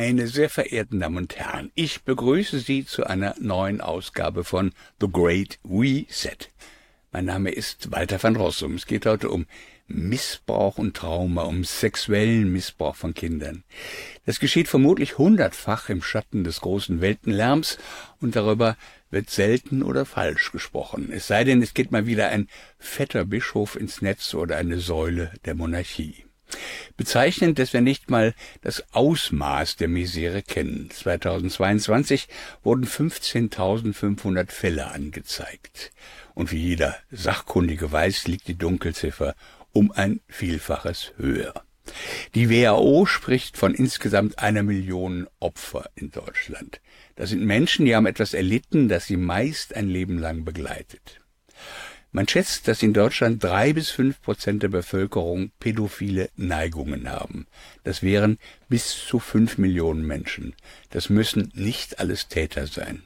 Meine sehr verehrten Damen und Herren, ich begrüße Sie zu einer neuen Ausgabe von The Great Reset. Mein Name ist Walter van Rossum. Es geht heute um Missbrauch und Trauma, um sexuellen Missbrauch von Kindern. Das geschieht vermutlich hundertfach im Schatten des großen Weltenlärms und darüber wird selten oder falsch gesprochen. Es sei denn, es geht mal wieder ein fetter Bischof ins Netz oder eine Säule der Monarchie. Bezeichnend, dass wir nicht mal das Ausmaß der Misere kennen. 2022 wurden 15.500 Fälle angezeigt. Und wie jeder Sachkundige weiß, liegt die Dunkelziffer um ein Vielfaches höher. Die WHO spricht von insgesamt einer Million Opfer in Deutschland. Das sind Menschen, die haben etwas erlitten, das sie meist ein Leben lang begleitet. Man schätzt, dass in Deutschland drei bis fünf Prozent der Bevölkerung pädophile Neigungen haben. Das wären bis zu fünf Millionen Menschen. Das müssen nicht alles Täter sein.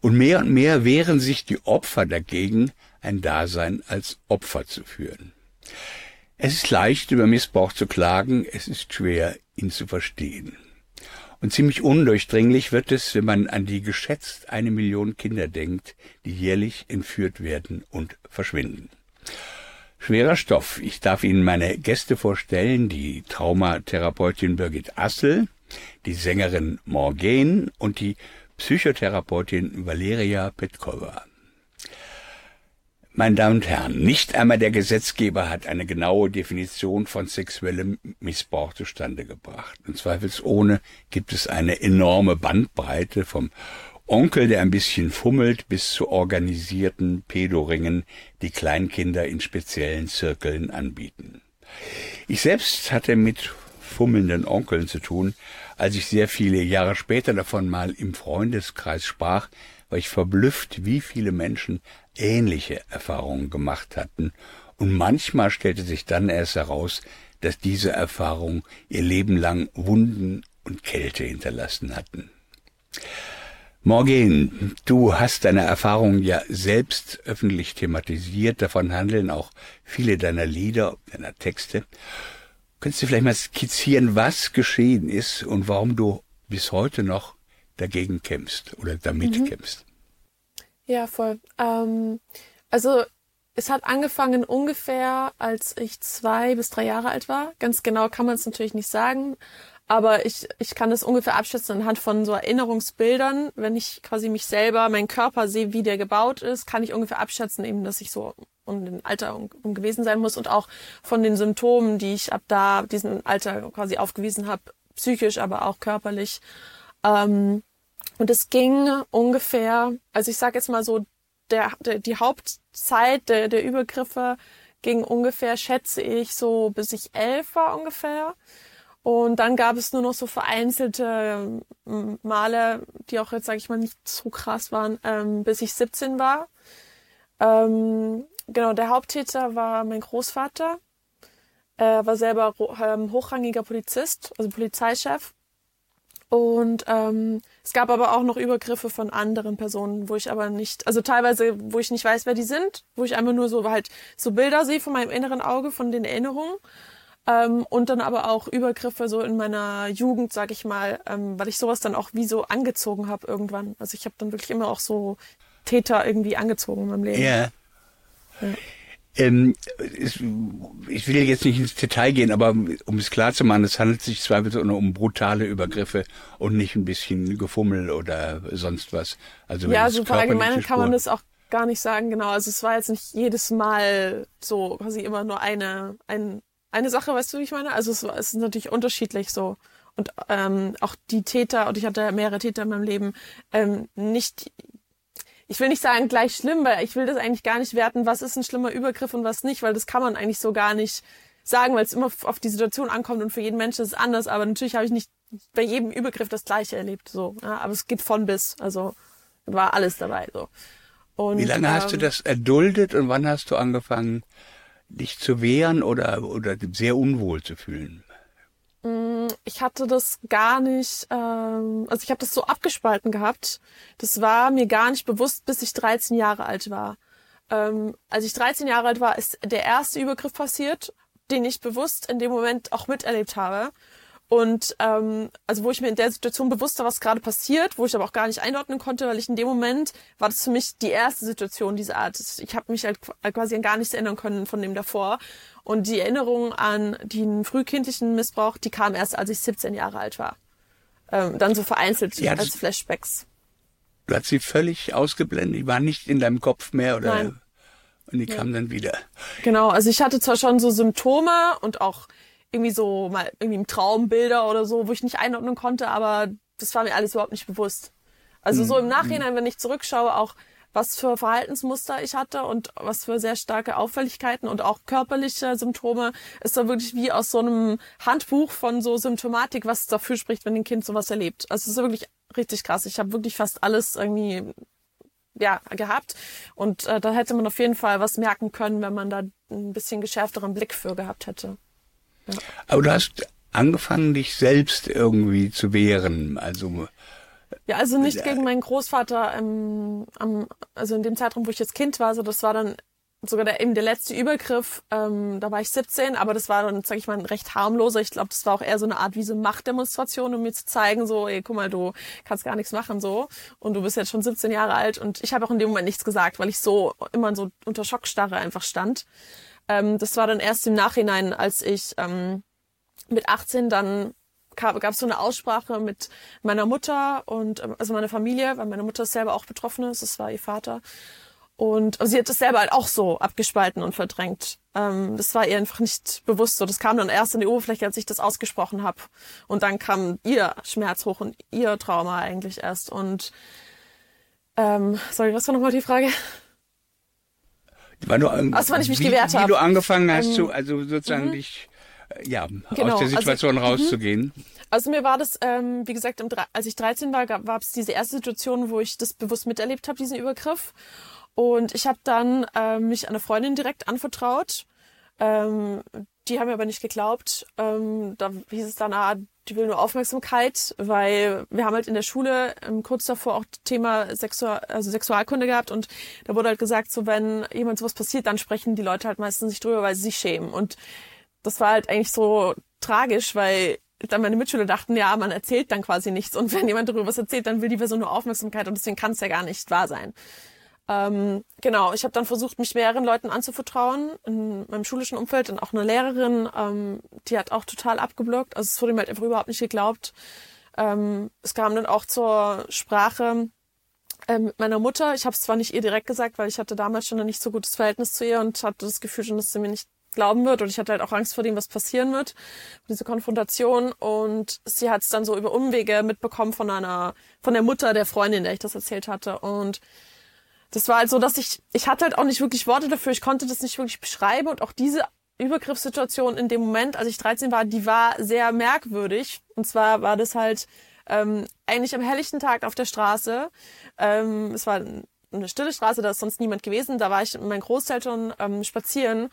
Und mehr und mehr wehren sich die Opfer dagegen, ein Dasein als Opfer zu führen. Es ist leicht, über Missbrauch zu klagen, es ist schwer, ihn zu verstehen. Und ziemlich undurchdringlich wird es, wenn man an die geschätzt eine Million Kinder denkt, die jährlich entführt werden und verschwinden. Schwerer Stoff. Ich darf Ihnen meine Gäste vorstellen, die Traumatherapeutin Birgit Assel, die Sängerin Morgan und die Psychotherapeutin Valeria Petkova. Meine Damen und Herren, nicht einmal der Gesetzgeber hat eine genaue Definition von sexuellem Missbrauch zustande gebracht. Und zweifelsohne gibt es eine enorme Bandbreite vom Onkel, der ein bisschen fummelt, bis zu organisierten Pädoringen, die Kleinkinder in speziellen Zirkeln anbieten. Ich selbst hatte mit fummelnden Onkeln zu tun, als ich sehr viele Jahre später davon mal im Freundeskreis sprach, war ich verblüfft, wie viele Menschen ähnliche Erfahrungen gemacht hatten, und manchmal stellte sich dann erst heraus, dass diese Erfahrungen ihr Leben lang Wunden und Kälte hinterlassen hatten. Morgan, du hast deine Erfahrungen ja selbst öffentlich thematisiert, davon handeln auch viele deiner Lieder, deiner Texte. Könntest du vielleicht mal skizzieren, was geschehen ist und warum du bis heute noch dagegen kämpfst oder damit mhm. kämpfst? Ja, voll. Ähm, also es hat angefangen ungefähr, als ich zwei bis drei Jahre alt war. Ganz genau kann man es natürlich nicht sagen, aber ich, ich kann es ungefähr abschätzen anhand von so Erinnerungsbildern. Wenn ich quasi mich selber, meinen Körper sehe, wie der gebaut ist, kann ich ungefähr abschätzen, eben, dass ich so um den Alter um, um gewesen sein muss und auch von den Symptomen, die ich ab da diesem Alter quasi aufgewiesen habe, psychisch, aber auch körperlich. Ähm, und es ging ungefähr, also ich sage jetzt mal so, der, der, die Hauptzeit der, der Übergriffe ging ungefähr, schätze ich, so bis ich elf war ungefähr. Und dann gab es nur noch so vereinzelte ähm, Male, die auch jetzt, sage ich mal, nicht so krass waren, ähm, bis ich 17 war. Ähm, genau, der Haupttäter war mein Großvater. Er war selber ähm, hochrangiger Polizist, also Polizeichef. Und ähm, es gab aber auch noch Übergriffe von anderen Personen, wo ich aber nicht, also teilweise, wo ich nicht weiß, wer die sind, wo ich einfach nur so halt so Bilder sehe von meinem inneren Auge, von den Erinnerungen. Ähm, und dann aber auch Übergriffe so in meiner Jugend, sag ich mal, ähm, weil ich sowas dann auch wie so angezogen habe irgendwann. Also ich habe dann wirklich immer auch so Täter irgendwie angezogen in meinem Leben. Yeah. Ja. Ähm, es, ich will jetzt nicht ins Detail gehen, aber um es klar zu machen, es handelt sich zweifelsohne um brutale Übergriffe und nicht ein bisschen Gefummel oder sonst was. Also ja, so allgemein kann man das auch gar nicht sagen, genau. Also es war jetzt nicht jedes Mal so quasi immer nur eine, ein, eine Sache, weißt du, wie ich meine? Also es, es ist natürlich unterschiedlich so. Und ähm, auch die Täter, und ich hatte mehrere Täter in meinem Leben, ähm, nicht ich will nicht sagen gleich schlimm, weil ich will das eigentlich gar nicht werten, was ist ein schlimmer Übergriff und was nicht, weil das kann man eigentlich so gar nicht sagen, weil es immer auf die Situation ankommt und für jeden Menschen ist es anders. Aber natürlich habe ich nicht bei jedem Übergriff das Gleiche erlebt, so. Ja, aber es geht von bis, also war alles dabei, so. Und, Wie lange ähm, hast du ähm, das erduldet und wann hast du angefangen, dich zu wehren oder oder sehr unwohl zu fühlen? Ich hatte das gar nicht, ähm, also ich habe das so abgespalten gehabt. Das war mir gar nicht bewusst, bis ich 13 Jahre alt war. Ähm, als ich 13 Jahre alt war, ist der erste Übergriff passiert, den ich bewusst in dem Moment auch miterlebt habe. Und ähm, also wo ich mir in der Situation bewusst war, was gerade passiert, wo ich aber auch gar nicht einordnen konnte, weil ich in dem Moment war das für mich die erste Situation dieser Art. Ich habe mich halt quasi an gar nichts erinnern können von dem davor. Und die Erinnerung an den frühkindlichen Missbrauch, die kam erst, als ich 17 Jahre alt war. Ähm, dann so vereinzelt ja, als Flashbacks. Du hast sie völlig ausgeblendet, die war nicht in deinem Kopf mehr oder Nein. und die ja. kam dann wieder. Genau, also ich hatte zwar schon so Symptome und auch irgendwie so mal irgendwie im Traumbilder oder so, wo ich nicht einordnen konnte, aber das war mir alles überhaupt nicht bewusst. Also so im mhm. Nachhinein, wenn ich zurückschaue, auch was für Verhaltensmuster ich hatte und was für sehr starke Auffälligkeiten und auch körperliche Symptome, ist da wirklich wie aus so einem Handbuch von so Symptomatik, was dafür spricht, wenn ein Kind sowas erlebt. Also es ist wirklich richtig krass. Ich habe wirklich fast alles irgendwie ja gehabt und äh, da hätte man auf jeden Fall was merken können, wenn man da ein bisschen geschärfteren Blick für gehabt hätte. Aber du hast angefangen, dich selbst irgendwie zu wehren. Also ja, also nicht gegen meinen Großvater, ähm, am, also in dem Zeitraum, wo ich jetzt Kind war, so das war dann sogar der, eben der letzte Übergriff, ähm, da war ich 17, aber das war dann, sag ich mal, ein recht harmloser. Ich glaube, das war auch eher so eine Art wie so Machtdemonstration, um mir zu zeigen, so, ey, guck mal, du kannst gar nichts machen, so. Und du bist jetzt schon 17 Jahre alt. Und ich habe auch in dem Moment nichts gesagt, weil ich so immer so unter Schockstarre einfach stand. Ähm, das war dann erst im Nachhinein, als ich ähm, mit 18 dann gab es so eine Aussprache mit meiner Mutter und ähm, also meiner Familie, weil meine Mutter selber auch Betroffene ist, das war ihr Vater. Und also sie hat das selber halt auch so abgespalten und verdrängt. Ähm, das war ihr einfach nicht bewusst so. Das kam dann erst in die Oberfläche, als ich das ausgesprochen habe. Und dann kam ihr Schmerz hoch und ihr Trauma eigentlich erst. Und ähm, sorry, was war nochmal die Frage? Weil du, also, wenn ich mich wie, gewehrt habe. Wie du angefangen hast, ähm, zu, also sozusagen mhm. dich äh, ja, genau, aus der also Situation also, rauszugehen. Also mir war das, ähm, wie gesagt, im, als ich 13 war, gab es diese erste Situation, wo ich das bewusst miterlebt habe, diesen Übergriff. Und ich habe dann ähm, mich einer Freundin direkt anvertraut. Ähm, die haben mir aber nicht geglaubt. Ähm, da hieß es dann, ah, die will nur Aufmerksamkeit, weil wir haben halt in der Schule ähm, kurz davor auch Thema Sexual, also Sexualkunde gehabt und da wurde halt gesagt, so wenn jemand sowas passiert, dann sprechen die Leute halt meistens nicht drüber, weil sie sich schämen. Und das war halt eigentlich so tragisch, weil dann meine Mitschüler dachten, ja, man erzählt dann quasi nichts und wenn jemand darüber was erzählt, dann will die Person nur Aufmerksamkeit und deswegen kann es ja gar nicht wahr sein. Ähm, genau, ich habe dann versucht, mich mehreren Leuten anzuvertrauen in meinem schulischen Umfeld und auch eine Lehrerin, ähm, die hat auch total abgeblockt. Also es wurde mir halt einfach überhaupt nicht geglaubt. Ähm, es kam dann auch zur Sprache äh, mit meiner Mutter. Ich habe es zwar nicht ihr direkt gesagt, weil ich hatte damals schon ein nicht so gutes Verhältnis zu ihr und hatte das Gefühl schon, dass sie mir nicht glauben wird und ich hatte halt auch Angst vor dem, was passieren wird, diese Konfrontation und sie hat es dann so über Umwege mitbekommen von einer, von der Mutter der Freundin, der ich das erzählt hatte und das war halt so, dass ich, ich hatte halt auch nicht wirklich Worte dafür, ich konnte das nicht wirklich beschreiben und auch diese Übergriffssituation in dem Moment, als ich 13 war, die war sehr merkwürdig. Und zwar war das halt ähm, eigentlich am helllichten Tag auf der Straße. Ähm, es war eine stille Straße, da ist sonst niemand gewesen. Da war ich mit meinen Großeltern ähm, spazieren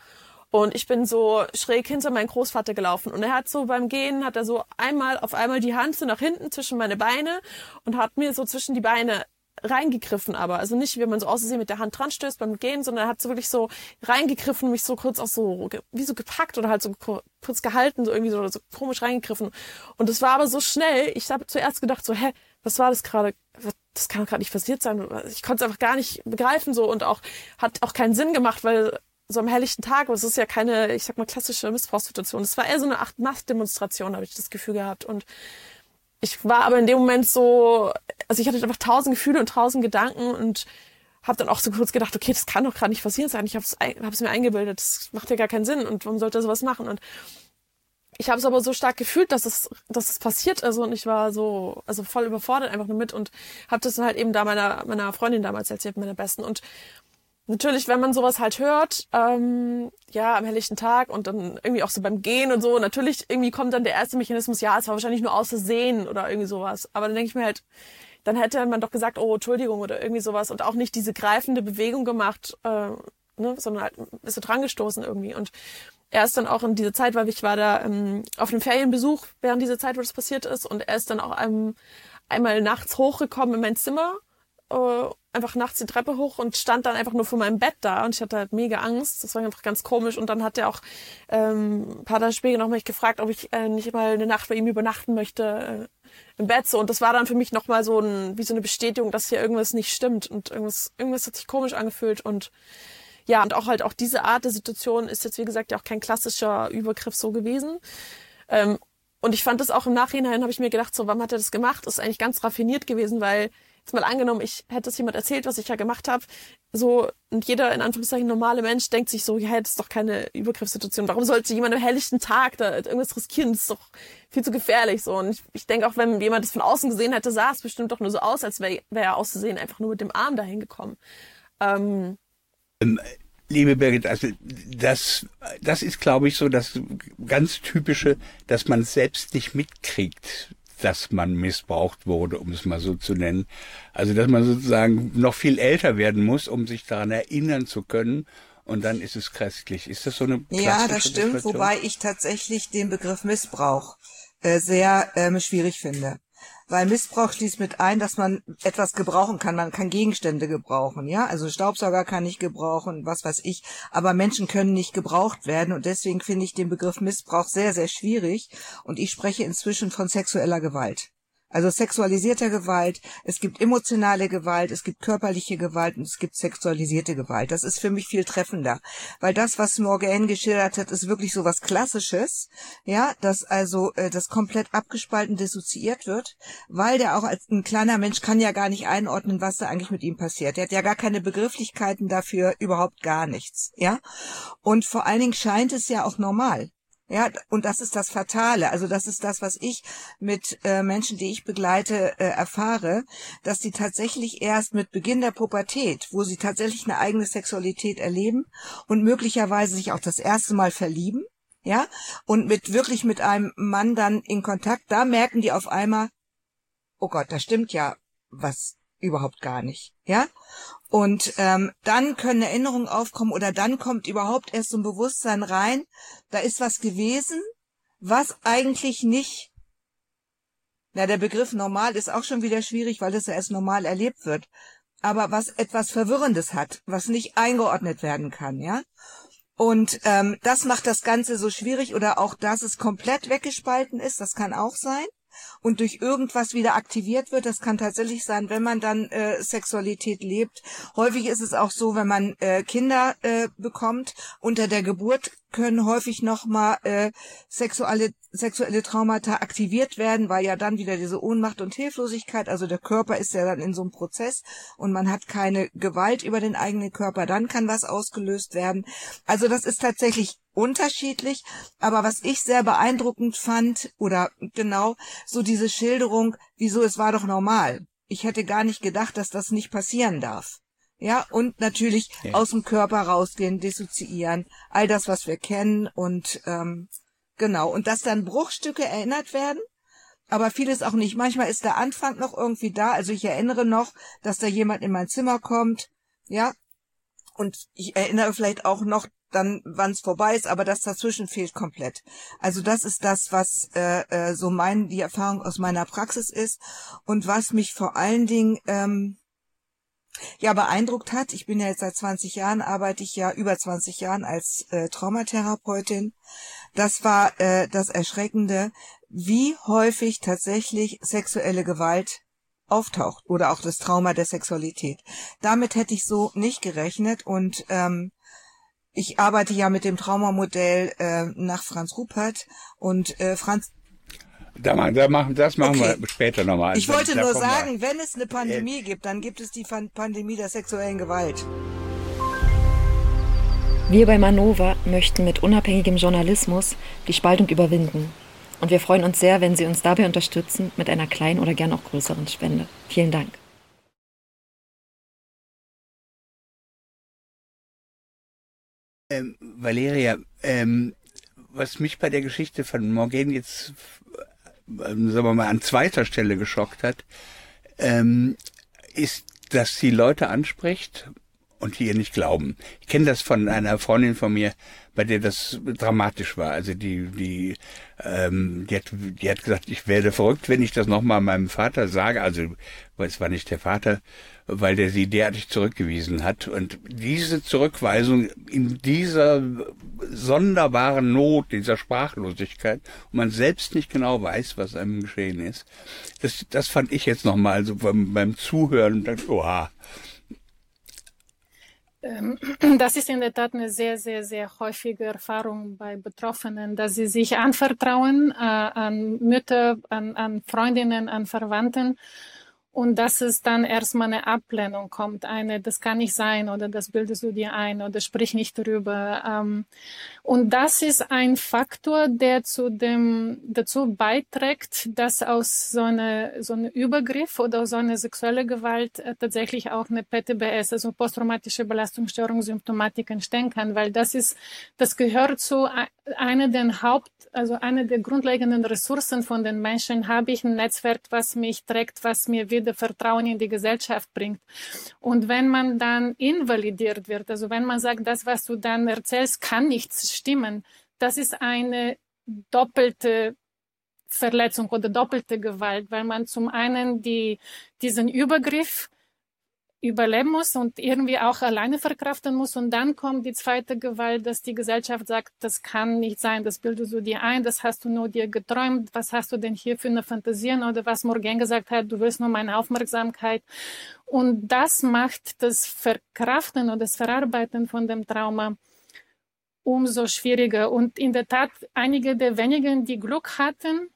und ich bin so schräg hinter meinen Großvater gelaufen. Und er hat so beim Gehen, hat er so einmal auf einmal die Hand so nach hinten zwischen meine Beine und hat mir so zwischen die Beine reingegriffen, aber also nicht, wie man so aussehen mit der Hand dran stößt beim Gehen, sondern er hat so wirklich so reingegriffen, mich so kurz auch so wie so gepackt oder halt so kurz gehalten, so irgendwie so, so komisch reingegriffen. Und es war aber so schnell, ich habe zuerst gedacht so, hä, was war das gerade? Das kann doch gerade nicht passiert sein. Ich konnte es einfach gar nicht begreifen so und auch hat auch keinen Sinn gemacht, weil so am helllichten Tag, es ist ja keine, ich sag mal, klassische Missbrauchssituation. Es war eher so eine Art Machtdemonstration, habe ich das Gefühl gehabt. Und ich war aber in dem Moment so, also ich hatte einfach tausend Gefühle und tausend Gedanken und habe dann auch so kurz gedacht, okay, das kann doch gerade nicht passieren sein. Ich habe es mir eingebildet, das macht ja gar keinen Sinn und warum sollte er sowas machen? Und ich habe es aber so stark gefühlt, dass es, dass es passiert ist und ich war so, also voll überfordert einfach nur mit und habe das dann halt eben da meiner meiner Freundin damals erzählt, meiner besten und natürlich, wenn man sowas halt hört, ähm, ja, am helllichten Tag und dann irgendwie auch so beim Gehen und so, natürlich irgendwie kommt dann der erste Mechanismus, ja, es war wahrscheinlich nur aus Versehen oder irgendwie sowas. Aber dann denke ich mir halt, dann hätte man doch gesagt, oh, Entschuldigung oder irgendwie sowas und auch nicht diese greifende Bewegung gemacht, äh, ne, sondern halt ist so dran gestoßen irgendwie. Und er ist dann auch in dieser Zeit, weil ich war da ähm, auf einem Ferienbesuch während dieser Zeit, wo das passiert ist und er ist dann auch einem, einmal nachts hochgekommen in mein Zimmer äh, einfach nachts die Treppe hoch und stand dann einfach nur vor meinem Bett da und ich hatte halt mega Angst. Das war einfach ganz komisch. Und dann hat er auch ähm, ein paar Tage später noch mich gefragt, ob ich äh, nicht mal eine Nacht bei ihm übernachten möchte äh, im Bett. So. Und das war dann für mich nochmal so ein, wie so eine Bestätigung, dass hier irgendwas nicht stimmt und irgendwas, irgendwas hat sich komisch angefühlt und ja, und auch halt auch diese Art der Situation ist jetzt, wie gesagt, ja auch kein klassischer Übergriff so gewesen. Ähm, und ich fand das auch im Nachhinein, habe ich mir gedacht, so, warum hat er das gemacht? Ist eigentlich ganz raffiniert gewesen, weil jetzt mal angenommen, ich hätte es jemand erzählt, was ich ja gemacht habe, so und jeder in Anführungszeichen normale Mensch denkt sich so, ja, das ist doch keine Übergriffssituation. Warum sollte jemand am helllichten Tag da irgendwas riskieren? Das ist doch viel zu gefährlich so. Und ich, ich denke auch, wenn jemand das von außen gesehen hätte, sah es bestimmt doch nur so aus, als wäre wär er auszusehen einfach nur mit dem Arm dahin gekommen. Ähm, ähm, liebe Birgit, also das, das ist, glaube ich, so das ganz typische, dass man selbst nicht mitkriegt, dass man missbraucht wurde, um es mal so zu nennen. Also dass man sozusagen noch viel älter werden muss, um sich daran erinnern zu können. Und dann ist es christlich. Ist das so eine Ja, das stimmt, Situation? wobei ich tatsächlich den Begriff Missbrauch äh, sehr ähm, schwierig finde weil Missbrauch schließt mit ein, dass man etwas gebrauchen kann. Man kann Gegenstände gebrauchen, ja. Also Staubsauger kann ich gebrauchen, was weiß ich. Aber Menschen können nicht gebraucht werden und deswegen finde ich den Begriff Missbrauch sehr, sehr schwierig. Und ich spreche inzwischen von sexueller Gewalt. Also sexualisierter Gewalt, es gibt emotionale Gewalt, es gibt körperliche Gewalt und es gibt sexualisierte Gewalt. Das ist für mich viel treffender, weil das, was Morgan geschildert hat, ist wirklich so was Klassisches, ja, dass also äh, das komplett abgespalten dissoziiert wird, weil der auch als ein kleiner Mensch kann ja gar nicht einordnen, was da eigentlich mit ihm passiert. Er hat ja gar keine Begrifflichkeiten dafür, überhaupt gar nichts, ja. Und vor allen Dingen scheint es ja auch normal. Ja, und das ist das Fatale. Also das ist das, was ich mit äh, Menschen, die ich begleite, äh, erfahre, dass sie tatsächlich erst mit Beginn der Pubertät, wo sie tatsächlich eine eigene Sexualität erleben und möglicherweise sich auch das erste Mal verlieben, ja, und mit wirklich mit einem Mann dann in Kontakt, da merken die auf einmal, oh Gott, da stimmt ja was überhaupt gar nicht, ja. Und ähm, dann können Erinnerungen aufkommen oder dann kommt überhaupt erst so ein Bewusstsein rein, da ist was gewesen, was eigentlich nicht. Na, der Begriff normal ist auch schon wieder schwierig, weil das ja erst normal erlebt wird. Aber was etwas Verwirrendes hat, was nicht eingeordnet werden kann, ja. Und ähm, das macht das Ganze so schwierig oder auch, dass es komplett weggespalten ist, das kann auch sein und durch irgendwas wieder aktiviert wird. Das kann tatsächlich sein, wenn man dann äh, Sexualität lebt. Häufig ist es auch so, wenn man äh, Kinder äh, bekommt unter der Geburt können häufig nochmal äh, sexuelle, sexuelle Traumata aktiviert werden, weil ja dann wieder diese Ohnmacht und Hilflosigkeit, also der Körper ist ja dann in so einem Prozess und man hat keine Gewalt über den eigenen Körper, dann kann was ausgelöst werden. Also das ist tatsächlich unterschiedlich, aber was ich sehr beeindruckend fand, oder genau, so diese Schilderung, wieso es war doch normal. Ich hätte gar nicht gedacht, dass das nicht passieren darf. Ja, und natürlich ja. aus dem Körper rausgehen, dissoziieren, all das, was wir kennen und ähm, genau. Und dass dann Bruchstücke erinnert werden, aber vieles auch nicht. Manchmal ist der Anfang noch irgendwie da. Also ich erinnere noch, dass da jemand in mein Zimmer kommt, ja, und ich erinnere vielleicht auch noch dann, wann es vorbei ist, aber das dazwischen fehlt komplett. Also das ist das, was äh, äh, so mein die Erfahrung aus meiner Praxis ist und was mich vor allen Dingen ähm, ja beeindruckt hat, ich bin ja jetzt seit 20 Jahren, arbeite ich ja über 20 Jahren als äh, Traumatherapeutin. Das war äh, das Erschreckende, wie häufig tatsächlich sexuelle Gewalt auftaucht oder auch das Trauma der Sexualität. Damit hätte ich so nicht gerechnet und ähm, ich arbeite ja mit dem Traumamodell äh, nach Franz Rupert und äh, Franz da, da machen, das machen okay. wir später nochmal. Ich wollte nur sagen, wir. wenn es eine Pandemie äh, gibt, dann gibt es die Pandemie der sexuellen Gewalt. Wir bei Manova möchten mit unabhängigem Journalismus die Spaltung überwinden. Und wir freuen uns sehr, wenn Sie uns dabei unterstützen mit einer kleinen oder gern auch größeren Spende. Vielen Dank. Ähm, Valeria, ähm, was mich bei der Geschichte von Morgan jetzt sagen wir mal, an zweiter Stelle geschockt hat, ähm, ist, dass sie Leute anspricht und hier nicht glauben. Ich kenne das von einer Freundin von mir, bei der das dramatisch war. Also die, die, ähm, die hat, die hat gesagt, ich werde verrückt, wenn ich das nochmal meinem Vater sage. Also, es war nicht der Vater, weil der sie derartig zurückgewiesen hat. Und diese Zurückweisung in dieser sonderbaren Not, dieser Sprachlosigkeit, und man selbst nicht genau weiß, was einem geschehen ist, das, das fand ich jetzt nochmal so beim, beim Zuhören und dachte, oha, das ist in der Tat eine sehr, sehr, sehr häufige Erfahrung bei Betroffenen, dass sie sich anvertrauen äh, an Mütter, an, an Freundinnen, an Verwandten und dass es dann erstmal eine Ablehnung kommt, eine, das kann nicht sein oder das bildest du dir ein oder sprich nicht darüber. Ähm, und das ist ein Faktor, der zu dem, dazu beiträgt, dass aus so einer so einem Übergriff oder so einer sexuelle Gewalt äh, tatsächlich auch eine PTBS, also posttraumatische Belastungsstörung, Symptomatik entstehen kann, weil das ist, das gehört zu einer der Haupt, also einer der grundlegenden Ressourcen von den Menschen, habe ich ein Netzwerk, was mich trägt, was mir wieder Vertrauen in die Gesellschaft bringt. Und wenn man dann invalidiert wird, also wenn man sagt, das, was du dann erzählst, kann nichts stimmen, das ist eine doppelte Verletzung oder doppelte Gewalt, weil man zum einen die, diesen Übergriff überleben muss und irgendwie auch alleine verkraften muss. Und dann kommt die zweite Gewalt, dass die Gesellschaft sagt, das kann nicht sein, das bildest du dir ein, das hast du nur dir geträumt, was hast du denn hier für eine Fantasien oder was Morgan gesagt hat, du willst nur meine Aufmerksamkeit. Und das macht das Verkraften oder das Verarbeiten von dem Trauma umso schwieriger. Und in der Tat, einige der wenigen, die Glück hatten,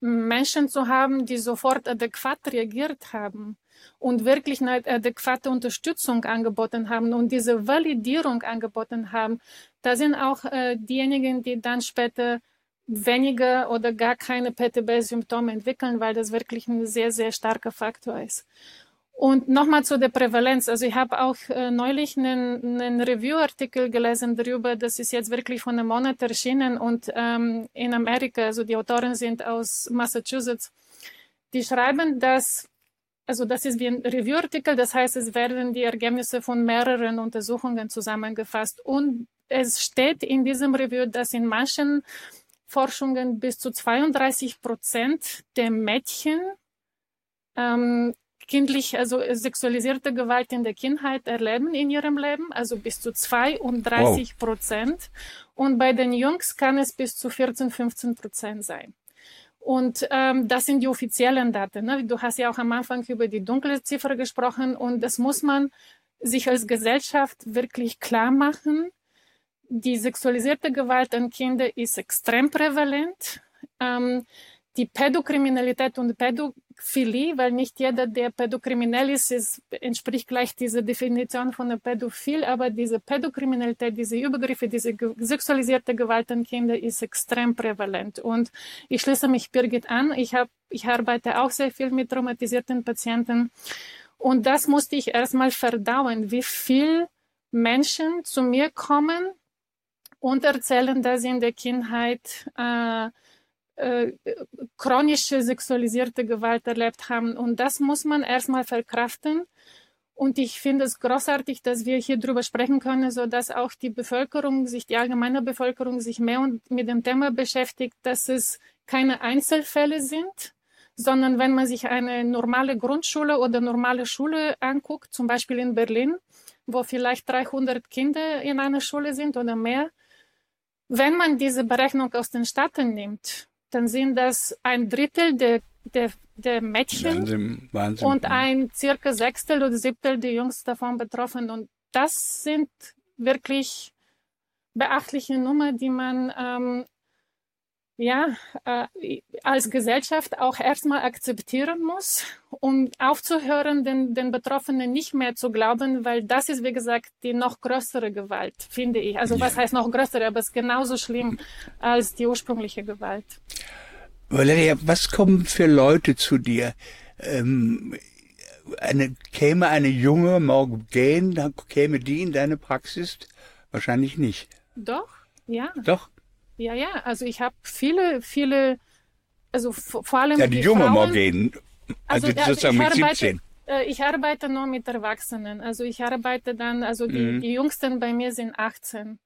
Menschen zu haben, die sofort adäquat reagiert haben und wirklich eine adäquate Unterstützung angeboten haben und diese Validierung angeboten haben, da sind auch äh, diejenigen, die dann später weniger oder gar keine PTB-Symptome entwickeln, weil das wirklich ein sehr, sehr starker Faktor ist. Und nochmal zu der Prävalenz. Also ich habe auch äh, neulich einen, einen Review-Artikel gelesen darüber, das ist jetzt wirklich von einem Monat erschienen und ähm, in Amerika, also die Autoren sind aus Massachusetts, die schreiben, dass also das ist wie ein Review-Artikel, das heißt, es werden die Ergebnisse von mehreren Untersuchungen zusammengefasst. Und es steht in diesem Review, dass in manchen Forschungen bis zu 32 Prozent der Mädchen ähm, kindlich, also sexualisierte Gewalt in der Kindheit erleben in ihrem Leben, also bis zu 32 Prozent. Wow. Und bei den Jungs kann es bis zu 14, 15 Prozent sein. Und ähm, das sind die offiziellen Daten. Ne? Du hast ja auch am Anfang über die dunkle Ziffer gesprochen und das muss man sich als Gesellschaft wirklich klar machen. Die sexualisierte Gewalt an Kindern ist extrem prävalent. Ähm, die Pädokriminalität und Pädophilie, weil nicht jeder, der pädokriminell ist, ist, entspricht gleich dieser Definition von einem Pädophil, aber diese Pädokriminalität, diese Übergriffe, diese sexualisierte Gewalt an Kinder ist extrem prävalent. Und ich schließe mich Birgit an. Ich, hab, ich arbeite auch sehr viel mit traumatisierten Patienten. Und das musste ich erstmal verdauen, wie viel Menschen zu mir kommen und erzählen, dass sie in der Kindheit äh, chronische sexualisierte Gewalt erlebt haben. Und das muss man erstmal verkraften. Und ich finde es großartig, dass wir hier drüber sprechen können, so dass auch die Bevölkerung sich, die allgemeine Bevölkerung sich mehr mit dem Thema beschäftigt, dass es keine Einzelfälle sind, sondern wenn man sich eine normale Grundschule oder normale Schule anguckt, zum Beispiel in Berlin, wo vielleicht 300 Kinder in einer Schule sind oder mehr, wenn man diese Berechnung aus den Staaten nimmt dann sind das ein Drittel der, der, der Mädchen Wahnsinn, Wahnsinn. und ein circa Sechstel oder Siebtel der Jungs davon betroffen. Und das sind wirklich beachtliche Nummer, die man ähm, ja, äh, als Gesellschaft auch erstmal akzeptieren muss, um aufzuhören, den, den Betroffenen nicht mehr zu glauben, weil das ist, wie gesagt, die noch größere Gewalt, finde ich. Also was heißt noch größere, aber es ist genauso schlimm als die ursprüngliche Gewalt. Valeria, was kommen für Leute zu dir? Ähm, eine, käme eine junge Morgan, dann käme die in deine Praxis? Wahrscheinlich nicht. Doch, ja. Doch. Ja, ja, also ich habe viele, viele, also vor allem ja, die, die junge Morgan, also, also sozusagen mit 17. äh, ich arbeite nur mit Erwachsenen. Also ich arbeite dann, also die, mhm. die Jüngsten bei mir sind 18.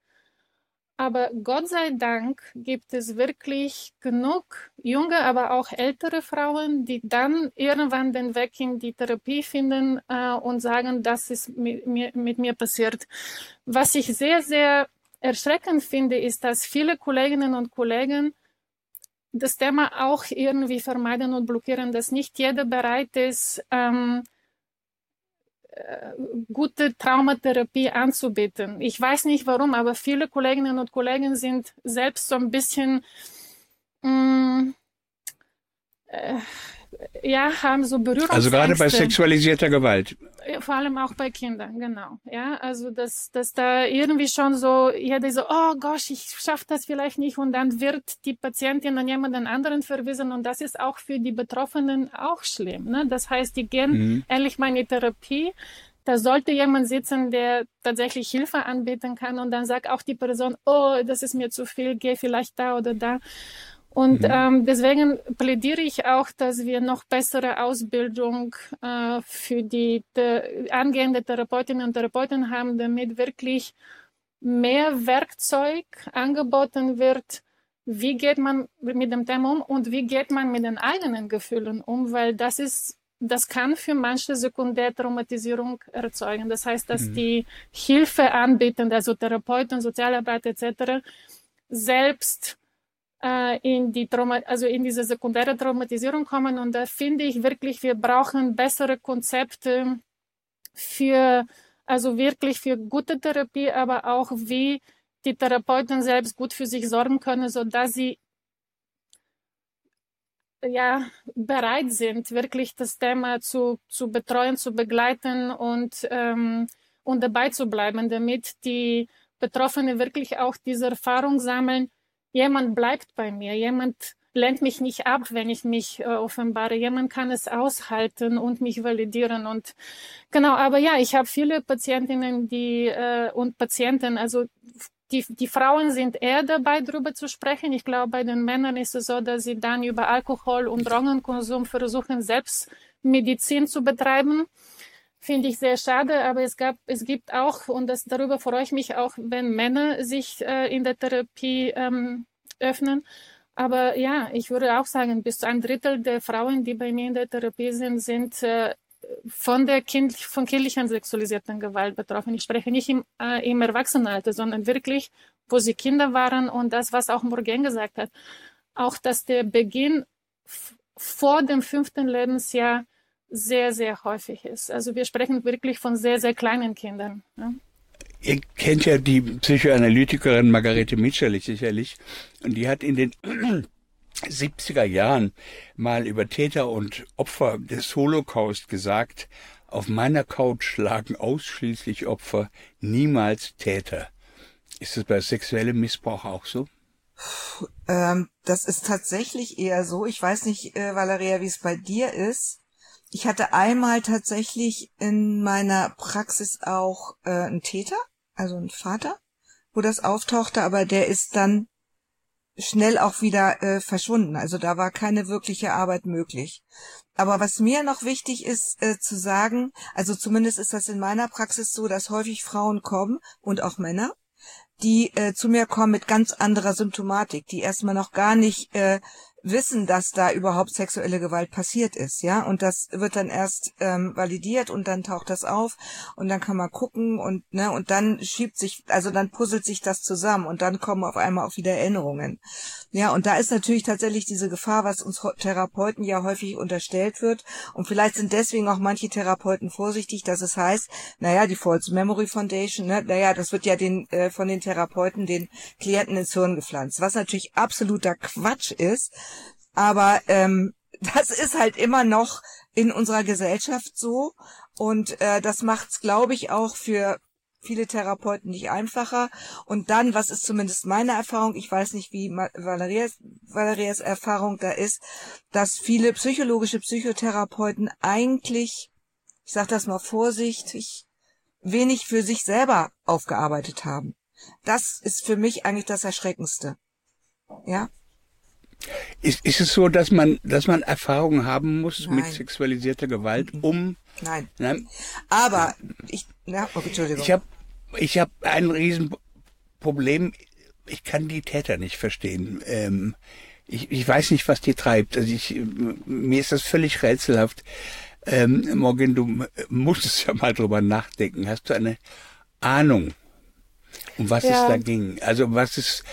Aber Gott sei Dank gibt es wirklich genug junge, aber auch ältere Frauen, die dann irgendwann den Weg in die Therapie finden äh, und sagen, das ist mit mir, mit mir passiert. Was ich sehr, sehr erschreckend finde, ist, dass viele Kolleginnen und Kollegen das Thema auch irgendwie vermeiden und blockieren, dass nicht jeder bereit ist, ähm, äh, gute Traumatherapie anzubieten. Ich weiß nicht warum, aber viele Kolleginnen und Kollegen sind selbst so ein bisschen mh, mm, äh, ja, haben so Berührungsängste. Also gerade bei sexualisierter Gewalt. Vor allem auch bei Kindern, genau. Ja, also dass, dass da irgendwie schon so jeder so, oh Gott, ich schaffe das vielleicht nicht und dann wird die Patientin an jemanden anderen verwiesen und das ist auch für die Betroffenen auch schlimm. Ne? Das heißt, die gehen mhm. ehrlich mal in die Therapie, da sollte jemand sitzen, der tatsächlich Hilfe anbieten kann und dann sagt auch die Person, oh, das ist mir zu viel, geh vielleicht da oder da. Und mhm. ähm, deswegen plädiere ich auch, dass wir noch bessere Ausbildung äh, für die de, angehende Therapeutinnen und Therapeuten haben, damit wirklich mehr Werkzeug angeboten wird, wie geht man mit dem Thema um und wie geht man mit den eigenen Gefühlen um, weil das ist, das kann für manche Sekundärtraumatisierung erzeugen. Das heißt, dass mhm. die Hilfe anbieten, also Therapeuten, Sozialarbeiter etc., selbst in die Trauma also in diese sekundäre Traumatisierung kommen. Und da finde ich wirklich, wir brauchen bessere Konzepte für, also wirklich für gute Therapie, aber auch wie die Therapeuten selbst gut für sich sorgen können, so dass sie ja, bereit sind, wirklich das Thema zu, zu betreuen, zu begleiten und, ähm, und dabei zu bleiben, damit die Betroffenen wirklich auch diese Erfahrung sammeln, jemand bleibt bei mir, jemand lenkt mich nicht ab, wenn ich mich äh, offenbare. Jemand kann es aushalten und mich validieren. Und genau, aber ja, ich habe viele Patientinnen, die äh, und Patienten, also die, die Frauen sind eher dabei, darüber zu sprechen. Ich glaube, bei den Männern ist es so, dass sie dann über Alkohol und Drogenkonsum versuchen, selbst Medizin zu betreiben. Finde ich sehr schade, aber es gab, es gibt auch, und das, darüber freue ich mich auch, wenn Männer sich äh, in der Therapie ähm, öffnen. Aber ja, ich würde auch sagen, bis zu ein Drittel der Frauen, die bei mir in der Therapie sind, sind äh, von der kind, von kindlichen sexualisierten Gewalt betroffen. Ich spreche nicht im, äh, im Erwachsenenalter, sondern wirklich, wo sie Kinder waren und das, was auch Morgan gesagt hat. Auch, dass der Beginn vor dem fünften Lebensjahr sehr, sehr häufig ist. Also wir sprechen wirklich von sehr, sehr kleinen Kindern. Ja. Ihr kennt ja die Psychoanalytikerin Margarete Mitscherlich sicherlich. Und die hat in den 70er Jahren mal über Täter und Opfer des Holocaust gesagt, auf meiner Couch lagen ausschließlich Opfer, niemals Täter. Ist es bei sexuellem Missbrauch auch so? Ähm, das ist tatsächlich eher so. Ich weiß nicht, äh, Valeria, wie es bei dir ist. Ich hatte einmal tatsächlich in meiner Praxis auch äh, einen Täter, also einen Vater, wo das auftauchte, aber der ist dann schnell auch wieder äh, verschwunden. Also da war keine wirkliche Arbeit möglich. Aber was mir noch wichtig ist äh, zu sagen, also zumindest ist das in meiner Praxis so, dass häufig Frauen kommen und auch Männer, die äh, zu mir kommen mit ganz anderer Symptomatik, die erstmal noch gar nicht äh, wissen, dass da überhaupt sexuelle Gewalt passiert ist, ja, und das wird dann erst ähm, validiert und dann taucht das auf und dann kann man gucken und ne und dann schiebt sich, also dann puzzelt sich das zusammen und dann kommen auf einmal auch wieder Erinnerungen, ja, und da ist natürlich tatsächlich diese Gefahr, was uns Therapeuten ja häufig unterstellt wird. Und vielleicht sind deswegen auch manche Therapeuten vorsichtig, dass es heißt, naja, die False Memory Foundation, ne, naja, das wird ja den äh, von den Therapeuten den Klienten ins Hirn gepflanzt, was natürlich absoluter Quatsch ist aber ähm, das ist halt immer noch in unserer Gesellschaft so. Und äh, das macht's, glaube ich, auch für viele Therapeuten nicht einfacher. Und dann, was ist zumindest meine Erfahrung, ich weiß nicht, wie Valerias, Valerias Erfahrung da ist, dass viele psychologische Psychotherapeuten eigentlich, ich sage das mal vorsichtig, wenig für sich selber aufgearbeitet haben. Das ist für mich eigentlich das Erschreckendste. Ja? Ist, ist es so, dass man, dass man Erfahrungen haben muss Nein. mit sexualisierter Gewalt, mhm. um? Nein. Nein. Aber ich, ja, oh, Entschuldigung. Ich habe, ich habe ein Riesenproblem. Ich kann die Täter nicht verstehen. Ähm, ich, ich weiß nicht, was die treibt. Also ich, mir ist das völlig rätselhaft. Ähm, Morgan, du musstest ja mal drüber nachdenken. Hast du eine Ahnung, um was ja. es da ging? Also was ist,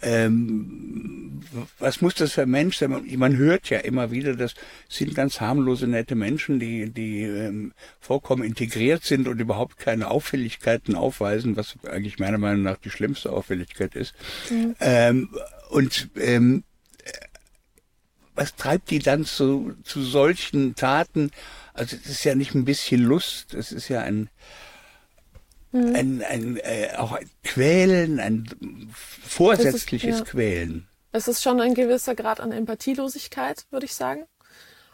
ähm, was muss das für ein Mensch sein? Man hört ja immer wieder, das sind ganz harmlose, nette Menschen, die, die ähm, vollkommen integriert sind und überhaupt keine Auffälligkeiten aufweisen, was eigentlich meiner Meinung nach die schlimmste Auffälligkeit ist. Mhm. Ähm, und ähm, was treibt die dann zu, zu solchen Taten? Also es ist ja nicht ein bisschen Lust, es ist ja ein, mhm. ein, ein äh, auch ein Quälen, ein vorsätzliches ist, ja. Quälen. Es ist schon ein gewisser Grad an Empathielosigkeit, würde ich sagen.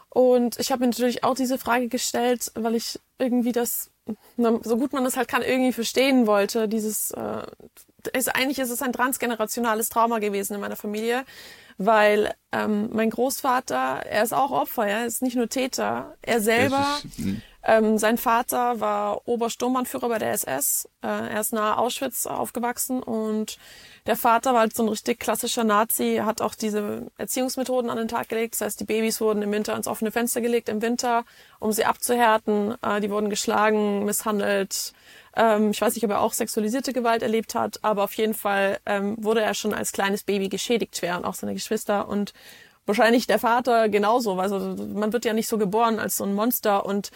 Und ich habe mir natürlich auch diese Frage gestellt, weil ich irgendwie das, so gut man das halt kann, irgendwie verstehen wollte. Dieses, äh, ist, eigentlich ist es ein transgenerationales Trauma gewesen in meiner Familie weil ähm, mein Großvater, er ist auch Opfer, er ist nicht nur Täter. Er selber, ist, hm. ähm, sein Vater war Obersturmbannführer bei der SS. Äh, er ist nahe Auschwitz aufgewachsen und der Vater war halt so ein richtig klassischer Nazi, hat auch diese Erziehungsmethoden an den Tag gelegt. Das heißt, die Babys wurden im Winter ins offene Fenster gelegt, im Winter, um sie abzuhärten. Äh, die wurden geschlagen, misshandelt, ähm, ich weiß nicht, ob er auch sexualisierte Gewalt erlebt hat, aber auf jeden Fall ähm, wurde er schon als kleines Baby geschädigt schwer und auch seine Geschwister und wahrscheinlich der Vater genauso. Also man wird ja nicht so geboren als so ein Monster und